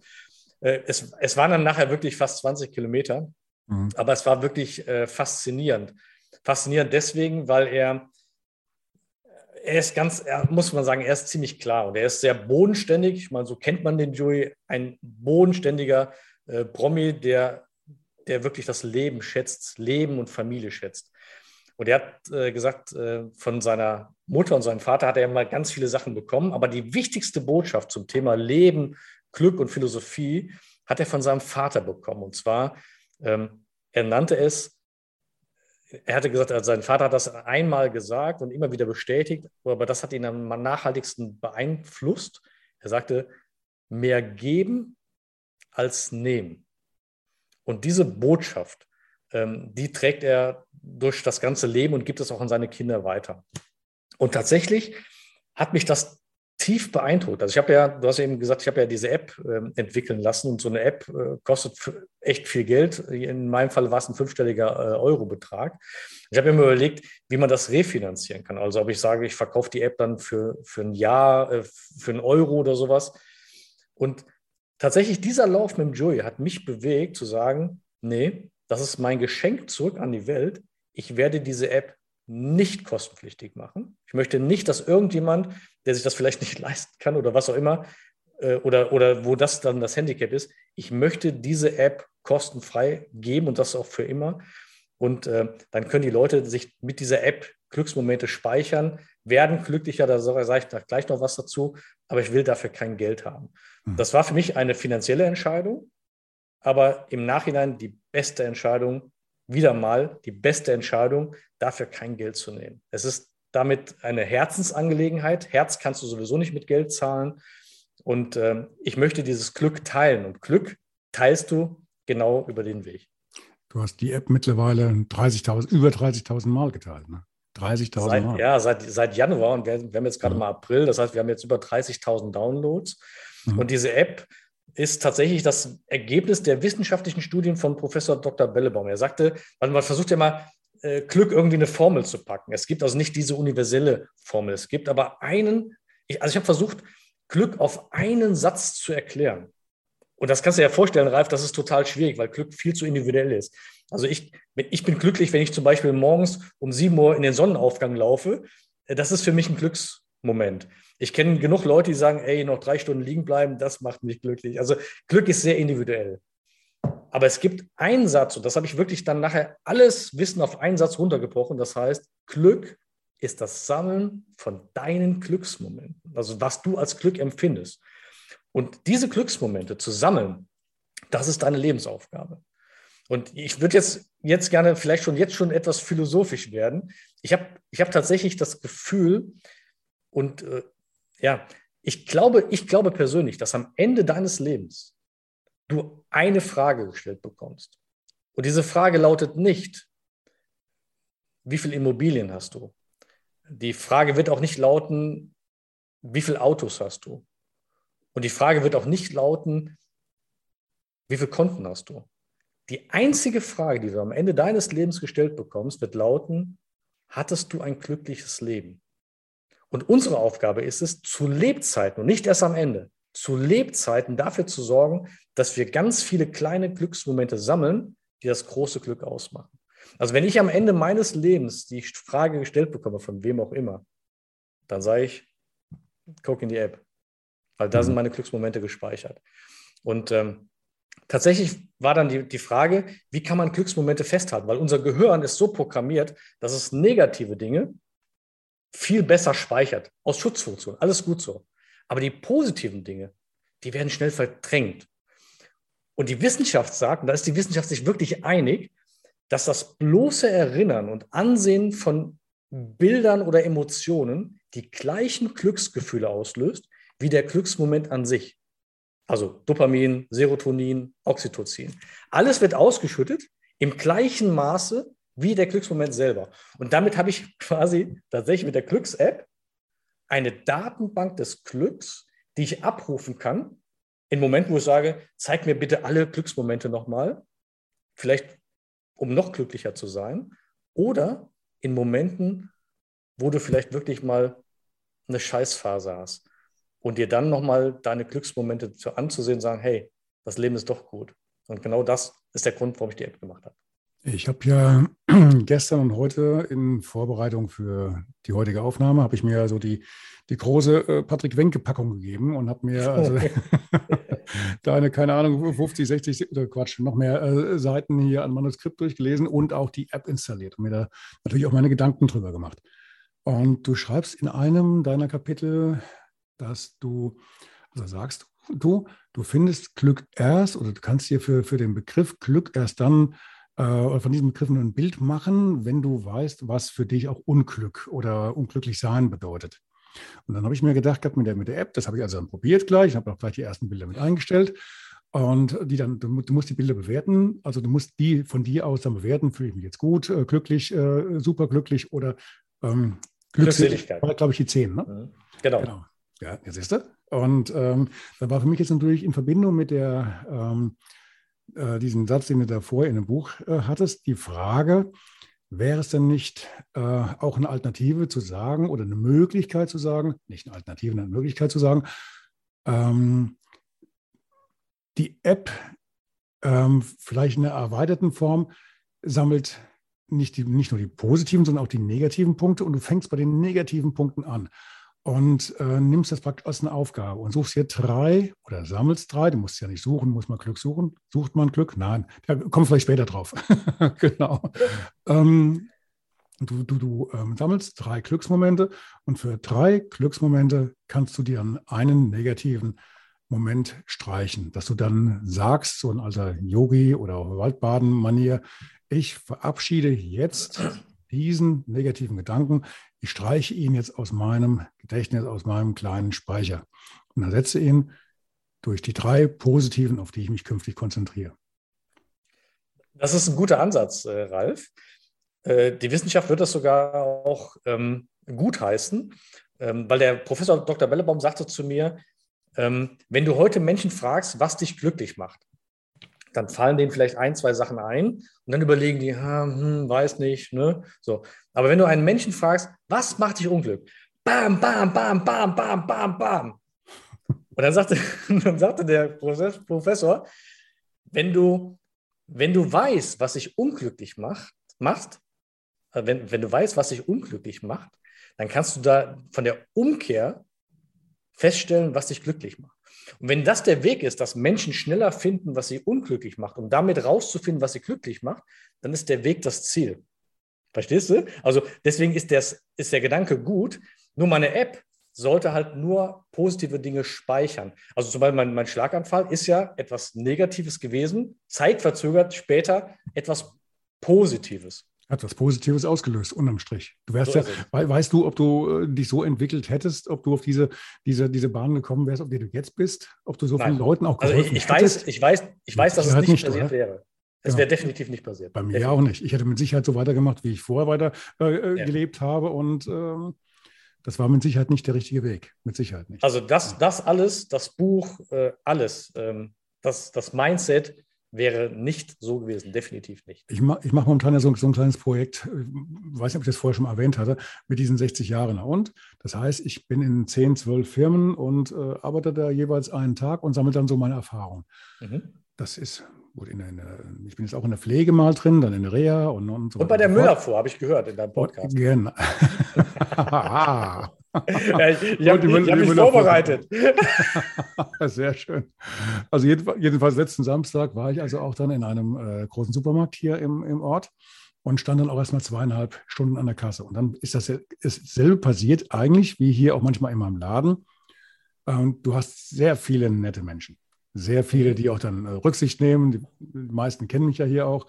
Äh, es, es, waren dann nachher wirklich fast 20 Kilometer, mhm. aber es war wirklich äh, faszinierend. Faszinierend deswegen, weil er, er ist ganz, er, muss man sagen, er ist ziemlich klar und er ist sehr bodenständig. Ich meine, so kennt man den Joey, ein bodenständiger äh, Promi, der, der wirklich das Leben schätzt, Leben und Familie schätzt. Und er hat äh, gesagt, äh, von seiner Mutter und seinem Vater hat er mal ganz viele Sachen bekommen. Aber die wichtigste Botschaft zum Thema Leben, Glück und Philosophie hat er von seinem Vater bekommen. Und zwar, ähm, er nannte es, er hatte gesagt, also sein Vater hat das einmal gesagt und immer wieder bestätigt, aber das hat ihn am nachhaltigsten beeinflusst. Er sagte, mehr geben als nehmen. Und diese Botschaft, ähm, die trägt er durch das ganze Leben und gibt es auch an seine Kinder weiter. Und tatsächlich hat mich das tief beeindruckt. Also ich habe ja, du hast eben gesagt, ich habe ja diese App äh, entwickeln lassen und so eine App äh, kostet echt viel Geld. In meinem Fall war es ein fünfstelliger äh, Eurobetrag. Ich habe mir überlegt, wie man das refinanzieren kann. Also ob ich sage, ich verkaufe die App dann für, für ein Jahr, äh, für einen Euro oder sowas. Und tatsächlich dieser Lauf mit dem Joey hat mich bewegt zu sagen, nee, das ist mein Geschenk zurück an die Welt ich werde diese App nicht kostenpflichtig machen. Ich möchte nicht, dass irgendjemand, der sich das vielleicht nicht leisten kann oder was auch immer, äh, oder, oder wo das dann das Handicap ist, ich möchte diese App kostenfrei geben und das auch für immer. Und äh, dann können die Leute sich mit dieser App Glücksmomente speichern, werden glücklicher, da sage ich gleich noch was dazu, aber ich will dafür kein Geld haben. Mhm. Das war für mich eine finanzielle Entscheidung, aber im Nachhinein die beste Entscheidung, wieder mal die beste Entscheidung, dafür kein Geld zu nehmen. Es ist damit eine Herzensangelegenheit. Herz kannst du sowieso nicht mit Geld zahlen. Und äh, ich möchte dieses Glück teilen. Und Glück teilst du genau über den Weg. Du hast die App mittlerweile 30.000, über 30.000 Mal geteilt. Ne? 30.000 Mal. Ja, seit, seit Januar und wir, wir haben jetzt gerade ja. mal April. Das heißt, wir haben jetzt über 30.000 Downloads. Mhm. Und diese App ist tatsächlich das Ergebnis der wissenschaftlichen Studien von Professor Dr. Bellebaum. Er sagte, also man versucht ja mal, äh, Glück irgendwie eine Formel zu packen. Es gibt also nicht diese universelle Formel. Es gibt aber einen, ich, also ich habe versucht, Glück auf einen Satz zu erklären. Und das kannst du dir ja vorstellen, Ralf, das ist total schwierig, weil Glück viel zu individuell ist. Also ich, ich bin glücklich, wenn ich zum Beispiel morgens um 7 Uhr in den Sonnenaufgang laufe. Das ist für mich ein Glücksmoment. Ich kenne genug Leute, die sagen, ey, noch drei Stunden liegen bleiben, das macht mich glücklich. Also Glück ist sehr individuell. Aber es gibt einen Satz, und das habe ich wirklich dann nachher alles Wissen auf einen Satz runtergebrochen. Das heißt, Glück ist das Sammeln von deinen Glücksmomenten, also was du als Glück empfindest. Und diese Glücksmomente zu sammeln, das ist deine Lebensaufgabe. Und ich würde jetzt, jetzt gerne vielleicht schon jetzt schon etwas philosophisch werden. Ich habe ich hab tatsächlich das Gefühl, und äh, ja, ich glaube, ich glaube persönlich, dass am Ende deines Lebens du eine Frage gestellt bekommst. Und diese Frage lautet nicht, wie viele Immobilien hast du? Die Frage wird auch nicht lauten, wie viele Autos hast du? Und die Frage wird auch nicht lauten, wie viele Konten hast du? Die einzige Frage, die du am Ende deines Lebens gestellt bekommst, wird lauten, hattest du ein glückliches Leben? Und unsere Aufgabe ist es, zu Lebzeiten und nicht erst am Ende, zu Lebzeiten dafür zu sorgen, dass wir ganz viele kleine Glücksmomente sammeln, die das große Glück ausmachen. Also wenn ich am Ende meines Lebens die Frage gestellt bekomme, von wem auch immer, dann sage ich, guck in die App, weil da sind mhm. meine Glücksmomente gespeichert. Und ähm, tatsächlich war dann die, die Frage, wie kann man Glücksmomente festhalten? Weil unser Gehirn ist so programmiert, dass es negative Dinge viel besser speichert, aus Schutzfunktion. Alles gut so. Aber die positiven Dinge, die werden schnell verdrängt. Und die Wissenschaft sagt, und da ist die Wissenschaft sich wirklich einig, dass das bloße Erinnern und Ansehen von Bildern oder Emotionen die gleichen Glücksgefühle auslöst wie der Glücksmoment an sich. Also Dopamin, Serotonin, Oxytocin. Alles wird ausgeschüttet im gleichen Maße wie der Glücksmoment selber. Und damit habe ich quasi tatsächlich mit der Glücks-App eine Datenbank des Glücks, die ich abrufen kann, in Momenten, wo ich sage, zeig mir bitte alle Glücksmomente nochmal, vielleicht um noch glücklicher zu sein, oder in Momenten, wo du vielleicht wirklich mal eine Scheißphase hast und dir dann nochmal deine Glücksmomente anzusehen, sagen, hey, das Leben ist doch gut. Und genau das ist der Grund, warum ich die App gemacht habe. Ich habe ja gestern und heute in Vorbereitung für die heutige Aufnahme, habe ich mir so die, die große äh, Patrick Wenke-Packung gegeben und habe mir also deine, keine Ahnung, 50, 60 oder Quatsch, noch mehr äh, Seiten hier an Manuskript durchgelesen und auch die App installiert und mir da natürlich auch meine Gedanken drüber gemacht. Und du schreibst in einem deiner Kapitel, dass du, also sagst du, du findest Glück erst oder du kannst dir für, für den Begriff Glück erst dann oder von diesem Begriff nur ein Bild machen, wenn du weißt, was für dich auch Unglück oder unglücklich sein bedeutet. Und dann habe ich mir gedacht, mit der, mit der App, das habe ich also dann probiert gleich, ich habe auch gleich die ersten Bilder mit eingestellt. Und die dann, du, du, musst die Bilder bewerten, also du musst die von dir aus dann bewerten, fühle ich mich jetzt gut, äh, glücklich, äh, super glücklich oder ähm, Glückseligkeit. War, glaube ich, die 10, ne? Mhm. Genau. genau. Ja, jetzt ist er. Und ähm, da war für mich jetzt natürlich in Verbindung mit der, ähm, äh, diesen Satz, den du davor in dem Buch äh, hattest, die Frage, wäre es denn nicht äh, auch eine Alternative zu sagen oder eine Möglichkeit zu sagen, nicht eine Alternative, eine Möglichkeit zu sagen, ähm, die App ähm, vielleicht in einer erweiterten Form sammelt nicht, die, nicht nur die positiven, sondern auch die negativen Punkte und du fängst bei den negativen Punkten an und äh, nimmst das praktisch als eine Aufgabe und suchst hier drei oder sammelst drei. Du musst ja nicht suchen, muss man Glück suchen. Sucht man Glück? Nein, da kommt vielleicht später drauf. genau. Ähm, du du, du ähm, sammelst drei Glücksmomente und für drei Glücksmomente kannst du dir einen negativen Moment streichen, dass du dann sagst, so ein alter Yogi oder Waldbaden-Manier, ich verabschiede jetzt diesen negativen Gedanken, ich streiche ihn jetzt aus meinem Gedächtnis, aus meinem kleinen Speicher und ersetze ihn durch die drei positiven, auf die ich mich künftig konzentriere. Das ist ein guter Ansatz, äh, Ralf. Äh, die Wissenschaft wird das sogar auch ähm, gutheißen, ähm, weil der Professor Dr. Bellebaum sagte zu mir, ähm, wenn du heute Menschen fragst, was dich glücklich macht, dann fallen denen vielleicht ein, zwei Sachen ein und dann überlegen die, hm, weiß nicht, ne? So. Aber wenn du einen Menschen fragst, was macht dich unglück? Bam, bam, bam, bam, bam, bam, bam. Und dann sagte, dann sagte der Professor, wenn du, wenn du weißt, was dich unglücklich macht, machst, äh, wenn, wenn du weißt, was dich unglücklich macht, dann kannst du da von der Umkehr feststellen, was dich glücklich macht. Und wenn das der Weg ist, dass Menschen schneller finden, was sie unglücklich macht, um damit rauszufinden, was sie glücklich macht, dann ist der Weg das Ziel. Verstehst du? Also deswegen ist, das, ist der Gedanke gut. Nur meine App sollte halt nur positive Dinge speichern. Also zum Beispiel mein, mein Schlaganfall ist ja etwas Negatives gewesen, zeitverzögert später etwas Positives hat was Positives ausgelöst, unterm Strich. Du wärst so ja, we weißt du, ob du äh, dich so entwickelt hättest, ob du auf diese, diese, diese Bahn gekommen wärst, auf der du jetzt bist, ob du so Nein. vielen Leuten auch geholfen also ich, ich weiß, ich weiß, ich weiß, dass es nicht, nicht passiert oder? wäre. Es wäre definitiv nicht passiert. Bei mir definitiv. auch nicht. Ich hätte mit Sicherheit so weitergemacht, wie ich vorher weiter äh, äh, ja. gelebt habe und ähm, das war mit Sicherheit nicht der richtige Weg. Mit Sicherheit nicht. Also das, das alles, das Buch, äh, alles, ähm, das, das Mindset wäre nicht so gewesen, definitiv nicht. Ich, ma, ich mache momentan ja so, so, ein kleines Projekt, ich weiß nicht, ob ich das vorher schon mal erwähnt hatte, mit diesen 60 Jahren. Und das heißt, ich bin in 10, 12 Firmen und äh, arbeite da jeweils einen Tag und sammle dann so meine Erfahrungen. Mhm. Das ist gut, in der, in der, ich bin jetzt auch in der Pflege mal drin, dann in der Reha und, und so. Und bei der Müller vor, habe ich gehört in deinem Podcast. Genau. ja, ich, ich habe hab mich vorbereitet. Sehr schön. Also jedenfalls letzten Samstag war ich also auch dann in einem äh, großen Supermarkt hier im, im Ort und stand dann auch erstmal zweieinhalb Stunden an der Kasse. Und dann ist das dasselbe passiert eigentlich, wie hier auch manchmal in meinem Laden. Ähm, du hast sehr viele nette Menschen. Sehr viele, die auch dann äh, Rücksicht nehmen. Die meisten kennen mich ja hier auch.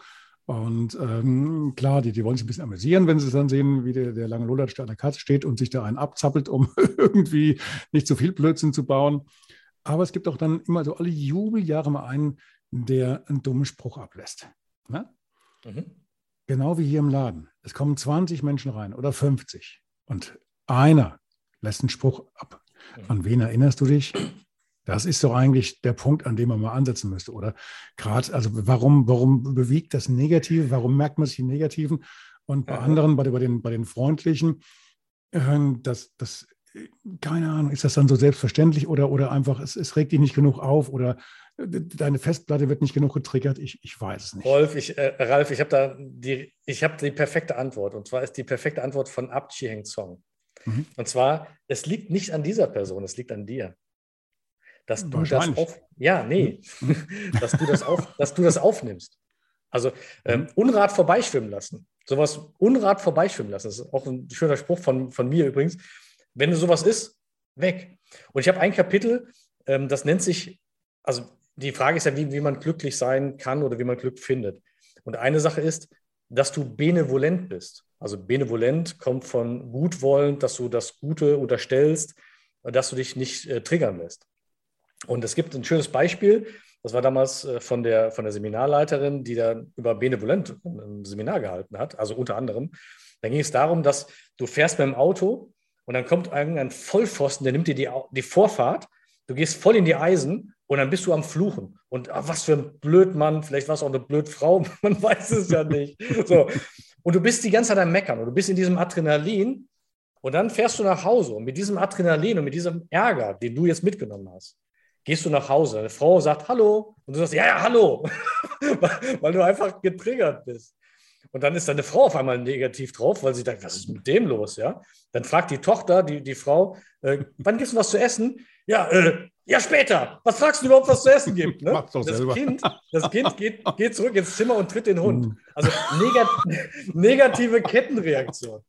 Und ähm, klar, die, die wollen sich ein bisschen amüsieren, wenn sie dann sehen, wie der, der lange Lolatsch an der Katze steht und sich da einen abzappelt, um irgendwie nicht zu viel Blödsinn zu bauen. Aber es gibt auch dann immer so alle Jubeljahre mal einen, der einen dummen Spruch ablässt. Ne? Mhm. Genau wie hier im Laden. Es kommen 20 Menschen rein oder 50 und einer lässt einen Spruch ab. Mhm. An wen erinnerst du dich? Das ist doch eigentlich der Punkt, an dem man mal ansetzen müsste, oder? Gerade, also warum, warum bewegt das Negative? Warum merkt man sich die Negativen? Und bei ja. anderen, bei, bei, den, bei den Freundlichen, äh, das, das, keine Ahnung, ist das dann so selbstverständlich oder, oder einfach, es, es regt dich nicht genug auf oder äh, deine Festplatte wird nicht genug getriggert? Ich, ich weiß es nicht. Rolf, ich, äh, Ralf, ich habe da die, ich habe die perfekte Antwort. Und zwar ist die perfekte Antwort von Abchi Heng Song. Mhm. Und zwar, es liegt nicht an dieser Person, es liegt an dir dass du das auf, ja, nee, hm. dass du das auf, dass du das aufnimmst. Also ähm, hm. Unrat vorbeischwimmen lassen. Sowas Unrat vorbeischwimmen lassen. Das ist auch ein schöner Spruch von, von mir übrigens. Wenn du sowas ist, weg. Und ich habe ein Kapitel, ähm, das nennt sich, also die Frage ist ja, wie, wie man glücklich sein kann oder wie man Glück findet. Und eine Sache ist, dass du benevolent bist. Also benevolent kommt von gutwollend, dass du das Gute unterstellst, dass du dich nicht äh, triggern lässt. Und es gibt ein schönes Beispiel, das war damals äh, von der, von der Seminarleiterin, die da über Benevolent ein Seminar gehalten hat, also unter anderem. Da ging es darum, dass du fährst mit dem Auto und dann kommt irgendein Vollpfosten, der nimmt dir die, die Vorfahrt, du gehst voll in die Eisen und dann bist du am Fluchen. Und ach, was für ein Blödmann, vielleicht war es auch eine Blödfrau, man weiß es ja nicht. So. Und du bist die ganze Zeit am Meckern und du bist in diesem Adrenalin und dann fährst du nach Hause und mit diesem Adrenalin und mit diesem Ärger, den du jetzt mitgenommen hast, gehst du nach Hause. Eine Frau sagt Hallo und du sagst, ja, ja, hallo, weil du einfach getriggert bist. Und dann ist deine Frau auf einmal negativ drauf, weil sie denkt, was ist mit dem los? Ja? Dann fragt die Tochter, die, die Frau, äh, wann gibst du was zu essen? Ja, äh, ja, später. Was fragst du überhaupt, was zu essen gibt? Ne? Das, kind, das Kind geht, geht zurück ins Zimmer und tritt den Hund. Mhm. Also negat negative Kettenreaktion.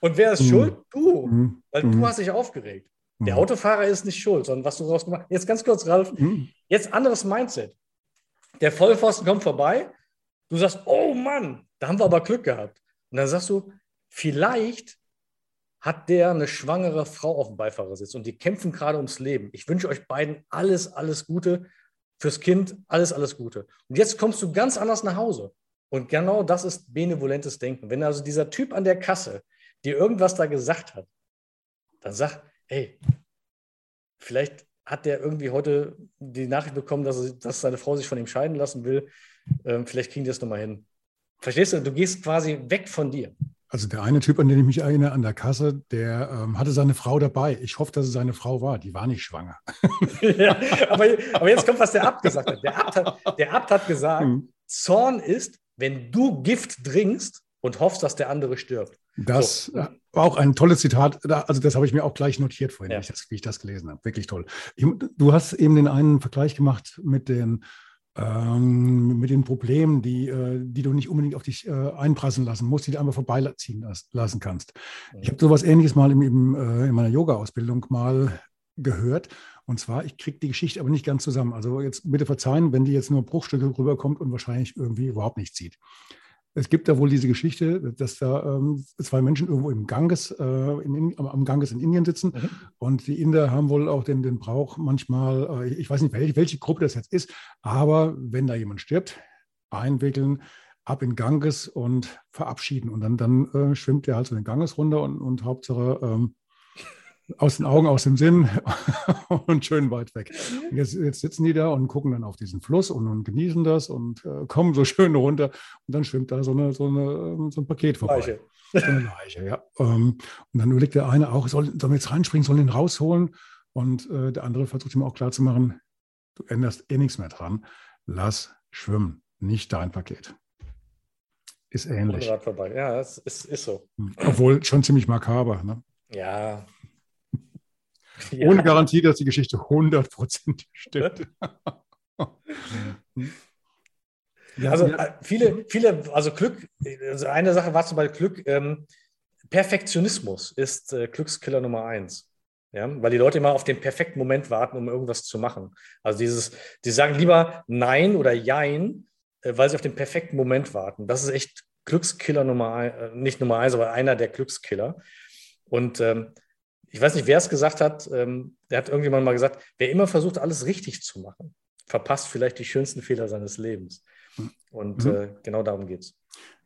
Und wer ist mhm. schuld? Du, mhm. weil du hast dich aufgeregt. Der mhm. Autofahrer ist nicht schuld, sondern was du daraus gemacht hast. Jetzt ganz kurz, Ralf. Mhm. Jetzt anderes Mindset. Der Vollpfosten kommt vorbei. Du sagst, oh Mann, da haben wir aber Glück gehabt. Und dann sagst du, vielleicht hat der eine schwangere Frau auf dem Beifahrersitz und die kämpfen gerade ums Leben. Ich wünsche euch beiden alles, alles Gute fürs Kind, alles, alles Gute. Und jetzt kommst du ganz anders nach Hause. Und genau das ist benevolentes Denken. Wenn also dieser Typ an der Kasse dir irgendwas da gesagt hat, dann sag, hey, vielleicht hat der irgendwie heute die Nachricht bekommen, dass, dass seine Frau sich von ihm scheiden lassen will. Ähm, vielleicht kriegen die das nochmal hin. Verstehst du? Du gehst quasi weg von dir. Also der eine Typ, an den ich mich erinnere, an der Kasse, der ähm, hatte seine Frau dabei. Ich hoffe, dass es seine Frau war. Die war nicht schwanger. ja, aber, aber, jetzt kommt, was der Abt gesagt hat. Der Abt hat, der Abt hat gesagt, hm. Zorn ist, wenn du Gift trinkst und hoffst, dass der andere stirbt. Das so. war auch ein tolles Zitat. Also das habe ich mir auch gleich notiert vorhin, ja. wie, ich das, wie, ich das, gelesen habe. Wirklich toll. Ich, du hast eben den einen Vergleich gemacht mit den ähm, mit den Problemen, die, äh, die du nicht unbedingt auf dich äh, einprassen lassen musst, die du einfach vorbeiziehen lassen kannst. Ich habe sowas Ähnliches mal im, im, äh, in meiner Yoga-Ausbildung mal gehört. Und zwar, ich kriege die Geschichte aber nicht ganz zusammen. Also jetzt bitte verzeihen, wenn die jetzt nur Bruchstücke rüberkommt und wahrscheinlich irgendwie überhaupt nicht zieht. Es gibt da wohl diese Geschichte, dass da ähm, zwei Menschen irgendwo im Ganges, äh, in, am Ganges in Indien sitzen. Mhm. Und die Inder haben wohl auch den, den Brauch manchmal, äh, ich weiß nicht, welche, welche Gruppe das jetzt ist, aber wenn da jemand stirbt, einwickeln, ab in Ganges und verabschieden. Und dann, dann äh, schwimmt der halt so den Ganges runter und, und Hauptsache ähm, aus den Augen, aus dem Sinn und schön weit weg. Jetzt, jetzt, sitzen die da und gucken dann auf diesen Fluss und, und genießen das und äh, kommen so schön runter und dann schwimmt da so, eine, so, eine, ähm, so ein Paket vorbei. Leiche. So eine Leiche, ja. Ähm, und dann überlegt der eine auch, soll, wir jetzt reinspringen, sollen ihn rausholen? Und äh, der andere versucht ihm auch klarzumachen, du änderst eh nichts mehr dran. Lass schwimmen, nicht dein Paket. Ist ähnlich. Vorbei. Ja, das ist, ist so. Obwohl schon ziemlich makaber. Ne? Ja, ja. Ohne Garantie, dass die Geschichte hundertprozentig stimmt. ja, also äh, viele, viele, also Glück, also eine Sache war zum Beispiel Glück, ähm, Perfektionismus ist äh, Glückskiller Nummer eins. Ja, weil die Leute immer auf den perfekten Moment warten, um irgendwas zu machen. Also dieses, die sagen lieber Nein oder Jein, äh, weil sie auf den perfekten Moment warten. Das ist echt Glückskiller Nummer eins, äh, nicht Nummer eins, aber einer der Glückskiller. Und ähm, ich weiß nicht, wer es gesagt hat, ähm, der hat irgendjemand mal gesagt, wer immer versucht, alles richtig zu machen, verpasst vielleicht die schönsten Fehler seines Lebens. Und mhm. äh, genau darum geht es.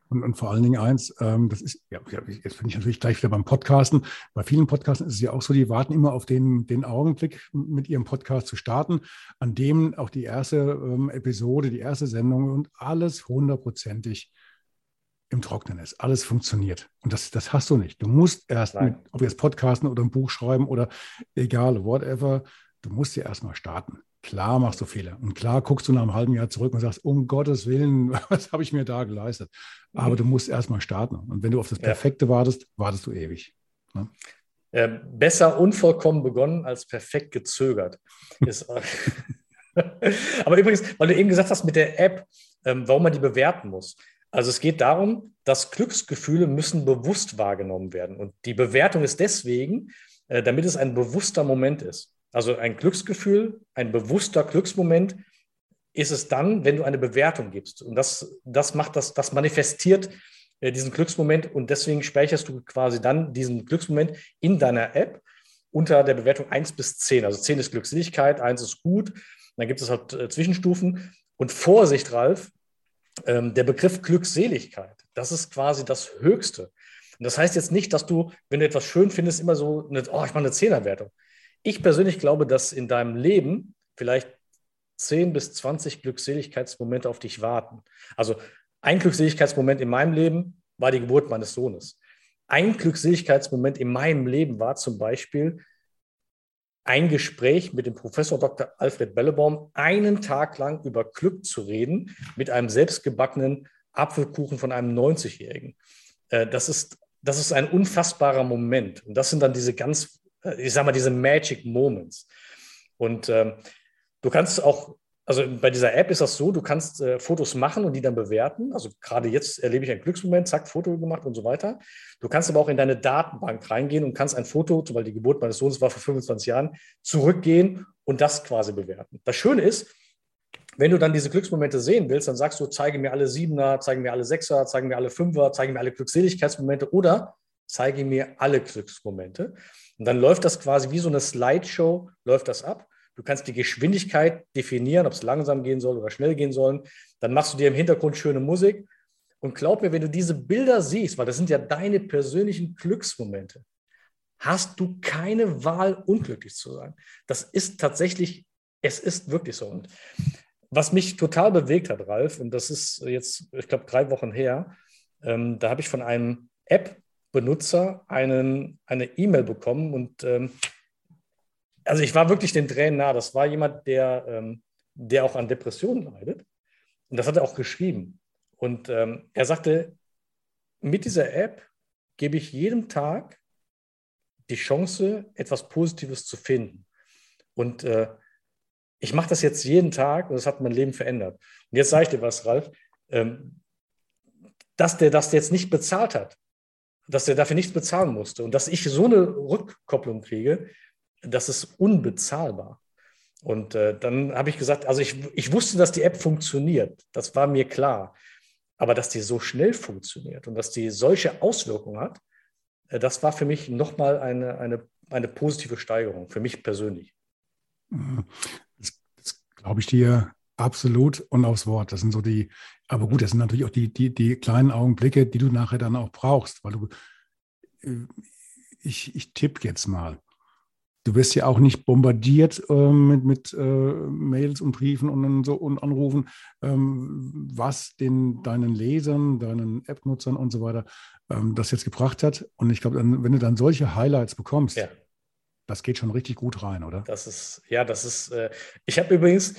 Und, und, vor allen Dingen eins, ähm, das ist, ja, jetzt bin ich natürlich gleich wieder beim Podcasten. Bei vielen Podcasten ist es ja auch so, die warten immer auf den, den Augenblick, mit ihrem Podcast zu starten, an dem auch die erste ähm, Episode, die erste Sendung und alles hundertprozentig im Trocknen ist. Alles funktioniert. Und das, das hast du nicht. Du musst erst, mit, ob jetzt Podcasten oder ein Buch schreiben oder egal, whatever, du musst ja erstmal starten. Klar machst du Fehler. Und klar guckst du nach einem halben Jahr zurück und sagst, um Gottes Willen, was habe ich mir da geleistet? Aber mhm. du musst erstmal starten. Und wenn du auf das Perfekte ja. wartest, wartest du ewig. Ne? Äh, besser unvollkommen begonnen als perfekt gezögert. Ist, Aber übrigens, weil du eben gesagt hast mit der App, ähm, warum man die bewerten muss. Also es geht darum, dass Glücksgefühle müssen bewusst wahrgenommen werden. Und die Bewertung ist deswegen, äh, damit es ein bewusster Moment ist. Also ein Glücksgefühl, ein bewusster Glücksmoment ist es dann, wenn du eine Bewertung gibst. Und das, das macht das, das manifestiert äh, diesen Glücksmoment und deswegen speicherst du quasi dann diesen Glücksmoment in deiner App unter der Bewertung 1 bis 10. Also 10 ist Glückseligkeit, 1 ist gut. Dann gibt es halt äh, Zwischenstufen. Und Vorsicht, Ralf, ähm, der Begriff Glückseligkeit, das ist quasi das Höchste. Und das heißt jetzt nicht, dass du, wenn du etwas schön findest, immer so, eine, oh, ich mache eine Zehnerwertung. Ich persönlich glaube, dass in deinem Leben vielleicht 10 bis 20 Glückseligkeitsmomente auf dich warten. Also ein Glückseligkeitsmoment in meinem Leben war die Geburt meines Sohnes. Ein Glückseligkeitsmoment in meinem Leben war zum Beispiel ein Gespräch mit dem Professor Dr. Alfred Bellebaum, einen Tag lang über Glück zu reden, mit einem selbstgebackenen Apfelkuchen von einem 90-Jährigen. Äh, das ist, das ist ein unfassbarer Moment. Und das sind dann diese ganz, äh, ich sag mal, diese Magic Moments. Und ähm, du kannst auch also bei dieser App ist das so, du kannst äh, Fotos machen und die dann bewerten. Also gerade jetzt erlebe ich einen Glücksmoment, zack, Foto gemacht und so weiter. Du kannst aber auch in deine Datenbank reingehen und kannst ein Foto, weil die Geburt meines Sohnes war vor 25 Jahren, zurückgehen und das quasi bewerten. Das Schöne ist, wenn du dann diese Glücksmomente sehen willst, dann sagst du, zeige mir alle Siebener, zeige mir alle Sechser, zeige mir alle Fünfer, zeige mir alle Glückseligkeitsmomente oder zeige mir alle Glücksmomente. Und dann läuft das quasi wie so eine Slideshow, läuft das ab. Du kannst die Geschwindigkeit definieren, ob es langsam gehen soll oder schnell gehen soll. Dann machst du dir im Hintergrund schöne Musik. Und glaub mir, wenn du diese Bilder siehst, weil das sind ja deine persönlichen Glücksmomente, hast du keine Wahl, unglücklich zu sein. Das ist tatsächlich, es ist wirklich so. Und was mich total bewegt hat, Ralf, und das ist jetzt, ich glaube, drei Wochen her, ähm, da habe ich von einem App-Benutzer eine E-Mail bekommen und ähm, also ich war wirklich den Tränen nah. Das war jemand, der, ähm, der auch an Depressionen leidet. Und das hat er auch geschrieben. Und ähm, er sagte, mit dieser App gebe ich jedem Tag die Chance, etwas Positives zu finden. Und äh, ich mache das jetzt jeden Tag und das hat mein Leben verändert. Und jetzt sage ich dir was, Ralf, ähm, dass der das jetzt nicht bezahlt hat, dass der dafür nichts bezahlen musste und dass ich so eine Rückkopplung kriege, das ist unbezahlbar. Und äh, dann habe ich gesagt, also ich, ich wusste, dass die App funktioniert, das war mir klar. Aber dass die so schnell funktioniert und dass die solche Auswirkungen hat, äh, das war für mich nochmal eine, eine, eine positive Steigerung, für mich persönlich. Das, das glaube ich dir absolut und aufs Wort. Das sind so die, aber gut, das sind natürlich auch die, die, die kleinen Augenblicke, die du nachher dann auch brauchst, weil du, äh, ich, ich tippe jetzt mal, du wirst ja auch nicht bombardiert äh, mit, mit äh, Mails und Briefen und, so, und Anrufen, ähm, was den, deinen Lesern, deinen App-Nutzern und so weiter ähm, das jetzt gebracht hat. Und ich glaube, wenn du dann solche Highlights bekommst, ja. das geht schon richtig gut rein, oder? Das ist, ja, das ist, äh, ich habe übrigens,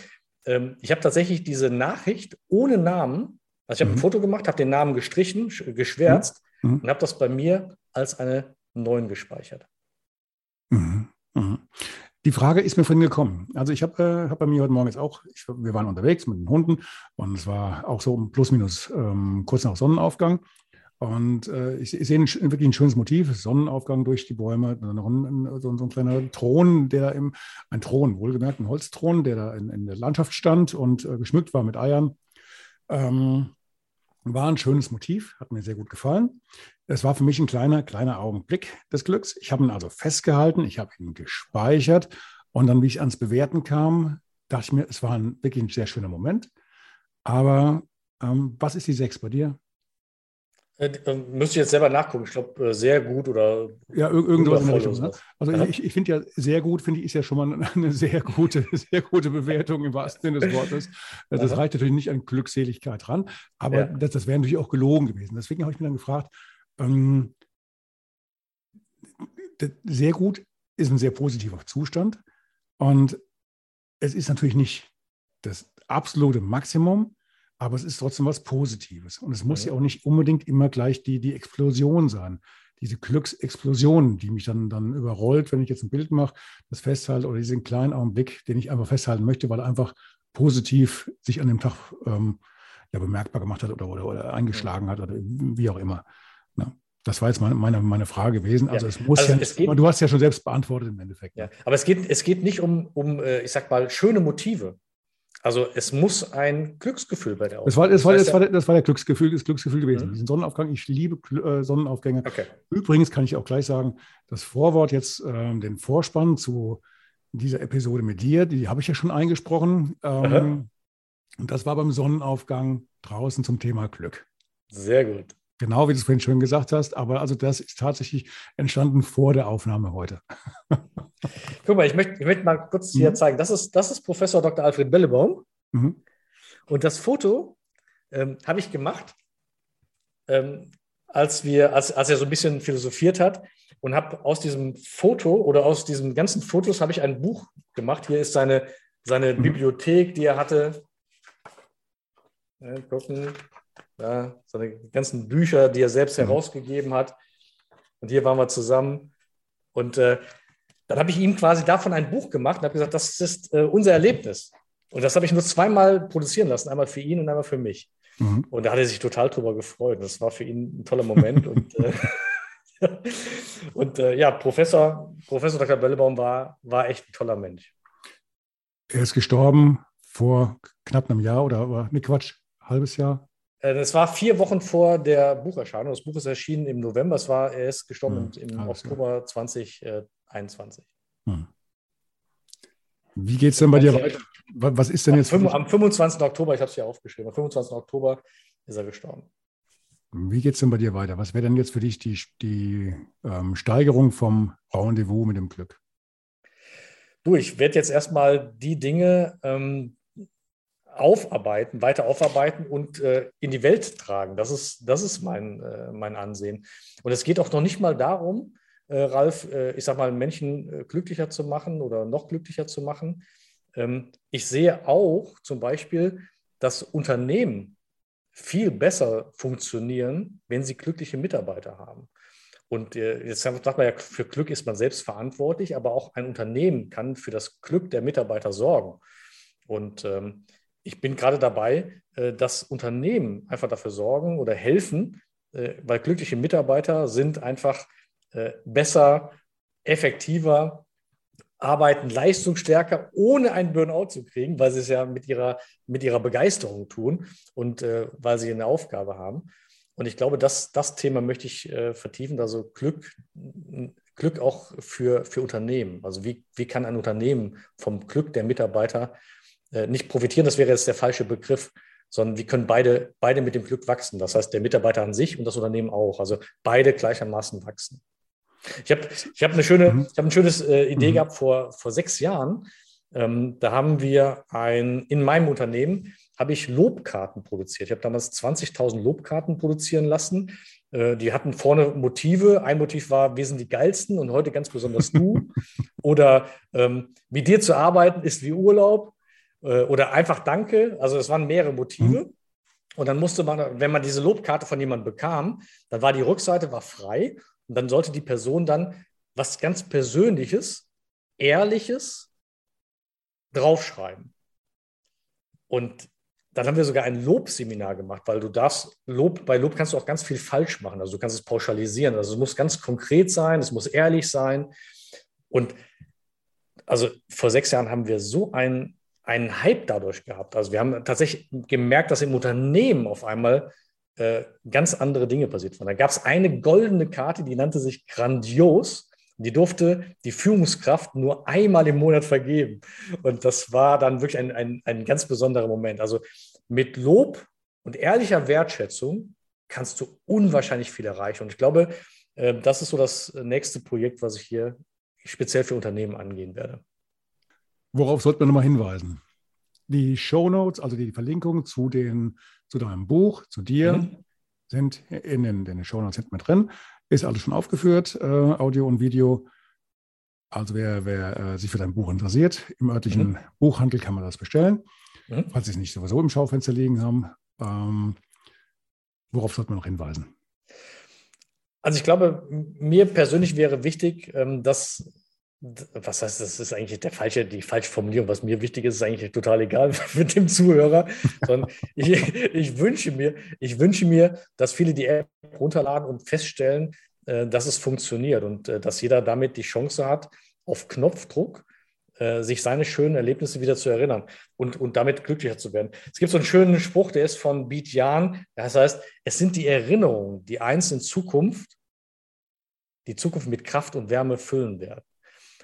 ähm, ich habe tatsächlich diese Nachricht ohne Namen, also ich habe mhm. ein Foto gemacht, habe den Namen gestrichen, geschwärzt mhm. mhm. und habe das bei mir als eine 9 gespeichert. Mhm. Mhm. Die Frage ist mir vorhin gekommen. Also ich habe äh, hab bei mir heute Morgen jetzt auch, ich, wir waren unterwegs mit den Hunden und es war auch so plus minus ähm, kurz nach Sonnenaufgang. Und äh, ich, ich sehe wirklich ein schönes Motiv, Sonnenaufgang durch die Bäume, dann noch ein, so, so, ein kleiner Thron, der da im, ein Thron, wohlgemerkt, ein Holzthron, der da in, in der Landschaft stand und äh, geschmückt war mit Eiern. Ähm, war ein schönes Motiv, hat mir sehr gut gefallen. Es war für mich ein kleiner, kleiner Augenblick des Glücks. Ich habe ihn also festgehalten, ich habe ihn gespeichert und dann, wie ich ans Bewerten kam, dachte ich mir, es war ein, wirklich ein sehr schöner Moment. Aber ähm, was ist die 6 bei dir? Äh, äh, müsste ich jetzt selber nachgucken. Ich glaube, äh, sehr gut oder. Ja, irgendwas in der Richtung. Ne? Also ja. ich, ich finde ja, sehr gut, finde ich, ist ja schon mal eine sehr gute, sehr gute Bewertung im wahrsten Sinne des Wortes. Das Aha. reicht natürlich nicht an Glückseligkeit ran, aber ja. das, das wäre natürlich auch gelogen gewesen. Deswegen habe ich mir dann gefragt, ähm, sehr gut ist ein sehr positiver Zustand und es ist natürlich nicht das absolute Maximum, aber es ist trotzdem was Positives. Und es muss ja, ja auch nicht unbedingt immer gleich die, die Explosion sein. Diese Glücksexplosion, die mich dann, dann überrollt, wenn ich jetzt ein Bild mache, das festhalte oder diesen kleinen Augenblick, den ich einfach festhalten möchte, weil er einfach positiv sich an dem Tag ähm, ja, bemerkbar gemacht hat oder, oder, oder eingeschlagen hat oder wie auch immer. Ja, ne? das war jetzt meine, meine, meine Frage gewesen. Also, ja. es muss also ja, es geht, du hast ja schon selbst beantwortet im Endeffekt. Ja, aber es geht, es geht nicht um, um, äh, ich sag mal, schöne Motive. Also es muss ein Glücksgefühl bei der Ausbildung. Das war, das, war, das, war, der, das war der Glücksgefühl, das Glücksgefühl gewesen. Mhm. Diesen Sonnenaufgang, ich liebe äh, Sonnenaufgänge. Okay. Übrigens kann ich auch gleich sagen, das Vorwort jetzt, äh, den Vorspann zu dieser Episode mit dir, die habe ich ja schon eingesprochen. Ähm, und das war beim Sonnenaufgang draußen zum Thema Glück. Sehr gut. Genau wie du es vorhin schön gesagt hast, aber also das ist tatsächlich entstanden vor der Aufnahme heute. Guck mal, ich möchte, ich möchte mal kurz mhm. hier zeigen. Das ist, das ist Professor Dr. Alfred Bellebaum. Mhm. Und das Foto ähm, habe ich gemacht, ähm, als, wir, als, als er so ein bisschen philosophiert hat und habe aus diesem Foto oder aus diesen ganzen Fotos habe ich ein Buch gemacht. Hier ist seine, seine mhm. Bibliothek, die er hatte. Ja, gucken. Ja, seine ganzen Bücher, die er selbst mhm. herausgegeben hat. Und hier waren wir zusammen. Und äh, dann habe ich ihm quasi davon ein Buch gemacht und habe gesagt, das ist äh, unser Erlebnis. Und das habe ich nur zweimal produzieren lassen, einmal für ihn und einmal für mich. Mhm. Und da hat er sich total drüber gefreut. Das war für ihn ein toller Moment. und äh, und äh, ja, Professor, Professor Dr. Bellebaum war, war echt ein toller Mensch. Er ist gestorben vor knapp einem Jahr oder, oder ne Quatsch, halbes Jahr? Äh, das war vier Wochen vor der Bucherscheinung. Das Buch ist erschienen im November. Es war, er ist gestorben hm, im Oktober Jahr. 2021. Hm. Wie geht es denn bei dir weiter? Was ist denn jetzt? Am, am 25. Oktober, ich habe es hier aufgeschrieben, am 25. Oktober ist er gestorben. Wie geht es denn bei dir weiter? Was wäre denn jetzt für dich die, die ähm, Steigerung vom Rendezvous mit dem Glück? Du, ich werde jetzt erstmal die Dinge ähm, aufarbeiten, weiter aufarbeiten und äh, in die Welt tragen. Das ist, das ist mein, äh, mein Ansehen. Und es geht auch noch nicht mal darum, äh, Ralf, äh, ich sag mal, Menschen äh, glücklicher zu machen oder noch glücklicher zu machen. Ähm, ich sehe auch zum Beispiel, dass Unternehmen viel besser funktionieren, wenn sie glückliche Mitarbeiter haben. Und äh, jetzt sagt man ja, für Glück ist man selbst verantwortlich, aber auch ein Unternehmen kann für das Glück der Mitarbeiter sorgen. Und ähm, ich bin gerade dabei, äh, dass Unternehmen einfach dafür sorgen oder helfen, äh, weil glückliche Mitarbeiter sind einfach äh, besser, effektiver, arbeiten leistungsstärker, ohne einen Burnout zu kriegen, weil sie es ja mit ihrer, mit ihrer Begeisterung tun und weil sie eine Aufgabe haben. Und ich glaube, das, das Thema möchte ich vertiefen, also Glück, Glück auch für, für Unternehmen. Also wie, wie kann ein Unternehmen vom Glück der Mitarbeiter äh, nicht profitieren, das wäre jetzt der falsche Begriff, sondern wie können beide, beide mit dem Glück wachsen. Das heißt, der Mitarbeiter an sich und das Unternehmen auch. Also beide gleichermaßen wachsen. Ich habe ich hab eine schöne, mhm. ich hab eine schöne äh, Idee mhm. gehabt vor, vor sechs Jahren. Ähm, da haben wir ein, in meinem Unternehmen habe ich Lobkarten produziert. Ich habe damals 20.000 Lobkarten produzieren lassen. Äh, die hatten vorne Motive. Ein Motiv war, wir sind die geilsten und heute ganz besonders du. Oder ähm, mit dir zu arbeiten ist wie Urlaub. Äh, oder einfach Danke. Also es waren mehrere Motive. Mhm. Und dann musste man, wenn man diese Lobkarte von jemandem bekam, dann war die Rückseite war frei und dann sollte die Person dann was ganz Persönliches, Ehrliches draufschreiben. Und dann haben wir sogar ein Lobseminar gemacht, weil du darfst, Lob, bei Lob kannst du auch ganz viel falsch machen. Also du kannst es pauschalisieren. Also es muss ganz konkret sein, es muss ehrlich sein. Und also vor sechs Jahren haben wir so einen, einen Hype dadurch gehabt. Also wir haben tatsächlich gemerkt, dass im Unternehmen auf einmal äh, ganz andere Dinge passiert waren. Da gab es eine goldene Karte, die nannte sich Grandios. Die durfte die Führungskraft nur einmal im Monat vergeben. Und das war dann wirklich ein, ein, ein ganz besonderer Moment. Also mit Lob und ehrlicher Wertschätzung kannst du unwahrscheinlich viel erreichen. Und ich glaube, äh, das ist so das nächste Projekt, was ich hier speziell für Unternehmen angehen werde. Worauf sollte man nochmal hinweisen? Die Show Notes, also die Verlinkung zu den zu deinem Buch, zu dir, mhm. sind in den, in den Shownotes hinten mit drin. Ist alles schon aufgeführt, äh, Audio und Video. Also wer, wer äh, sich für dein Buch interessiert, im örtlichen mhm. Buchhandel kann man das bestellen, mhm. falls sie es nicht sowieso im Schaufenster liegen haben. Ähm, worauf sollte man noch hinweisen? Also ich glaube, mir persönlich wäre wichtig, ähm, dass was heißt, das ist eigentlich der falsche, die falsche Formulierung. Was mir wichtig ist, ist eigentlich total egal mit dem Zuhörer. Sondern ich, ich, wünsche mir, ich wünsche mir, dass viele die App runterladen und feststellen, äh, dass es funktioniert und äh, dass jeder damit die Chance hat, auf Knopfdruck äh, sich seine schönen Erlebnisse wieder zu erinnern und, und damit glücklicher zu werden. Es gibt so einen schönen Spruch, der ist von Beat Jan. Das heißt, es sind die Erinnerungen, die eins in Zukunft, die Zukunft mit Kraft und Wärme füllen werden.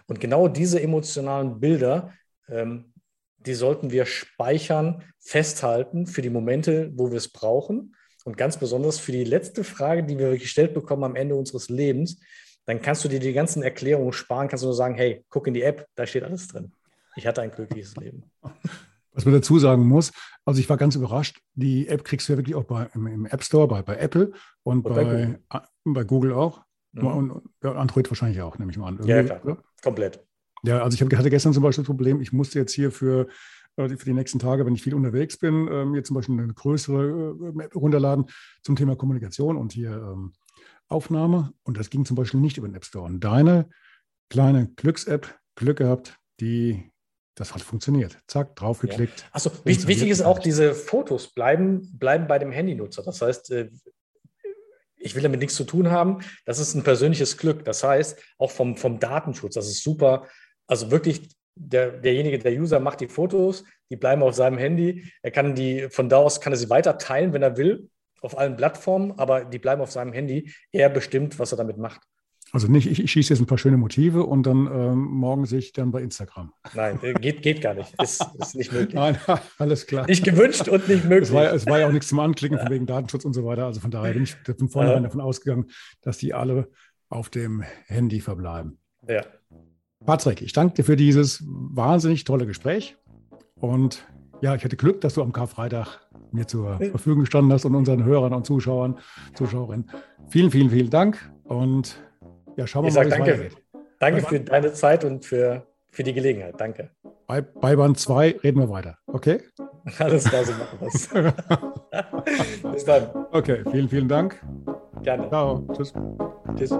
Und genau diese emotionalen Bilder, ähm, die sollten wir speichern, festhalten für die Momente, wo wir es brauchen. Und ganz besonders für die letzte Frage, die wir gestellt bekommen am Ende unseres Lebens, dann kannst du dir die ganzen Erklärungen sparen, kannst du nur sagen, hey, guck in die App, da steht alles drin. Ich hatte ein glückliches Leben. Was man dazu sagen muss, also ich war ganz überrascht, die App kriegst du ja wirklich auch bei, im, im App Store, bei, bei Apple und, und bei, bei, Google. bei, Google. auch. Mhm. Und Android wahrscheinlich auch, nehme ich mal an. Irgendwie, ja, klar. Oder? Komplett. Ja, also ich hatte gestern zum Beispiel das Problem, ich musste jetzt hier für, äh, für die nächsten Tage, wenn ich viel unterwegs bin, mir ähm, zum Beispiel eine größere Map äh, runterladen zum Thema Kommunikation und hier ähm, Aufnahme. Und das ging zum Beispiel nicht über den App Store. Und deine kleine Glücks-App, Glück gehabt, die das hat funktioniert. Zack, draufgeklickt. Ja. Achso, wichtig ist auch, diese Fotos bleiben, bleiben bei dem Handynutzer. Das heißt, äh, ich will damit nichts zu tun haben. Das ist ein persönliches Glück. Das heißt, auch vom, vom Datenschutz, das ist super. Also wirklich der, derjenige, der User macht die Fotos, die bleiben auf seinem Handy. Er kann die, von da aus kann er sie weiter teilen, wenn er will, auf allen Plattformen, aber die bleiben auf seinem Handy. Er bestimmt, was er damit macht. Also nicht, ich, ich schieße jetzt ein paar schöne Motive und dann ähm, morgen sehe ich dann bei Instagram. Nein, äh, geht, geht gar nicht. Ist, ist nicht möglich. Nein, alles klar. Nicht gewünscht und nicht möglich. Es war, es war ja auch nichts zum Anklicken von wegen Datenschutz und so weiter. Also von daher bin ich von vornherein davon ausgegangen, dass die alle auf dem Handy verbleiben. Ja. Patrick, ich danke dir für dieses wahnsinnig tolle Gespräch. Und ja, ich hatte Glück, dass du am Karfreitag mir zur Verfügung gestanden hast und unseren Hörern und Zuschauern, Zuschauerinnen. Vielen, vielen, vielen Dank. Und ja, schauen wir ich mal, es danke. Danke für deine Zeit und für, für die Gelegenheit. Danke. Bei, bei Band 2 reden wir weiter. Okay? Alles klar, so machen wir es. Bis dann. Okay, vielen, vielen Dank. Gerne. Ciao. Tschüss. Tschüss.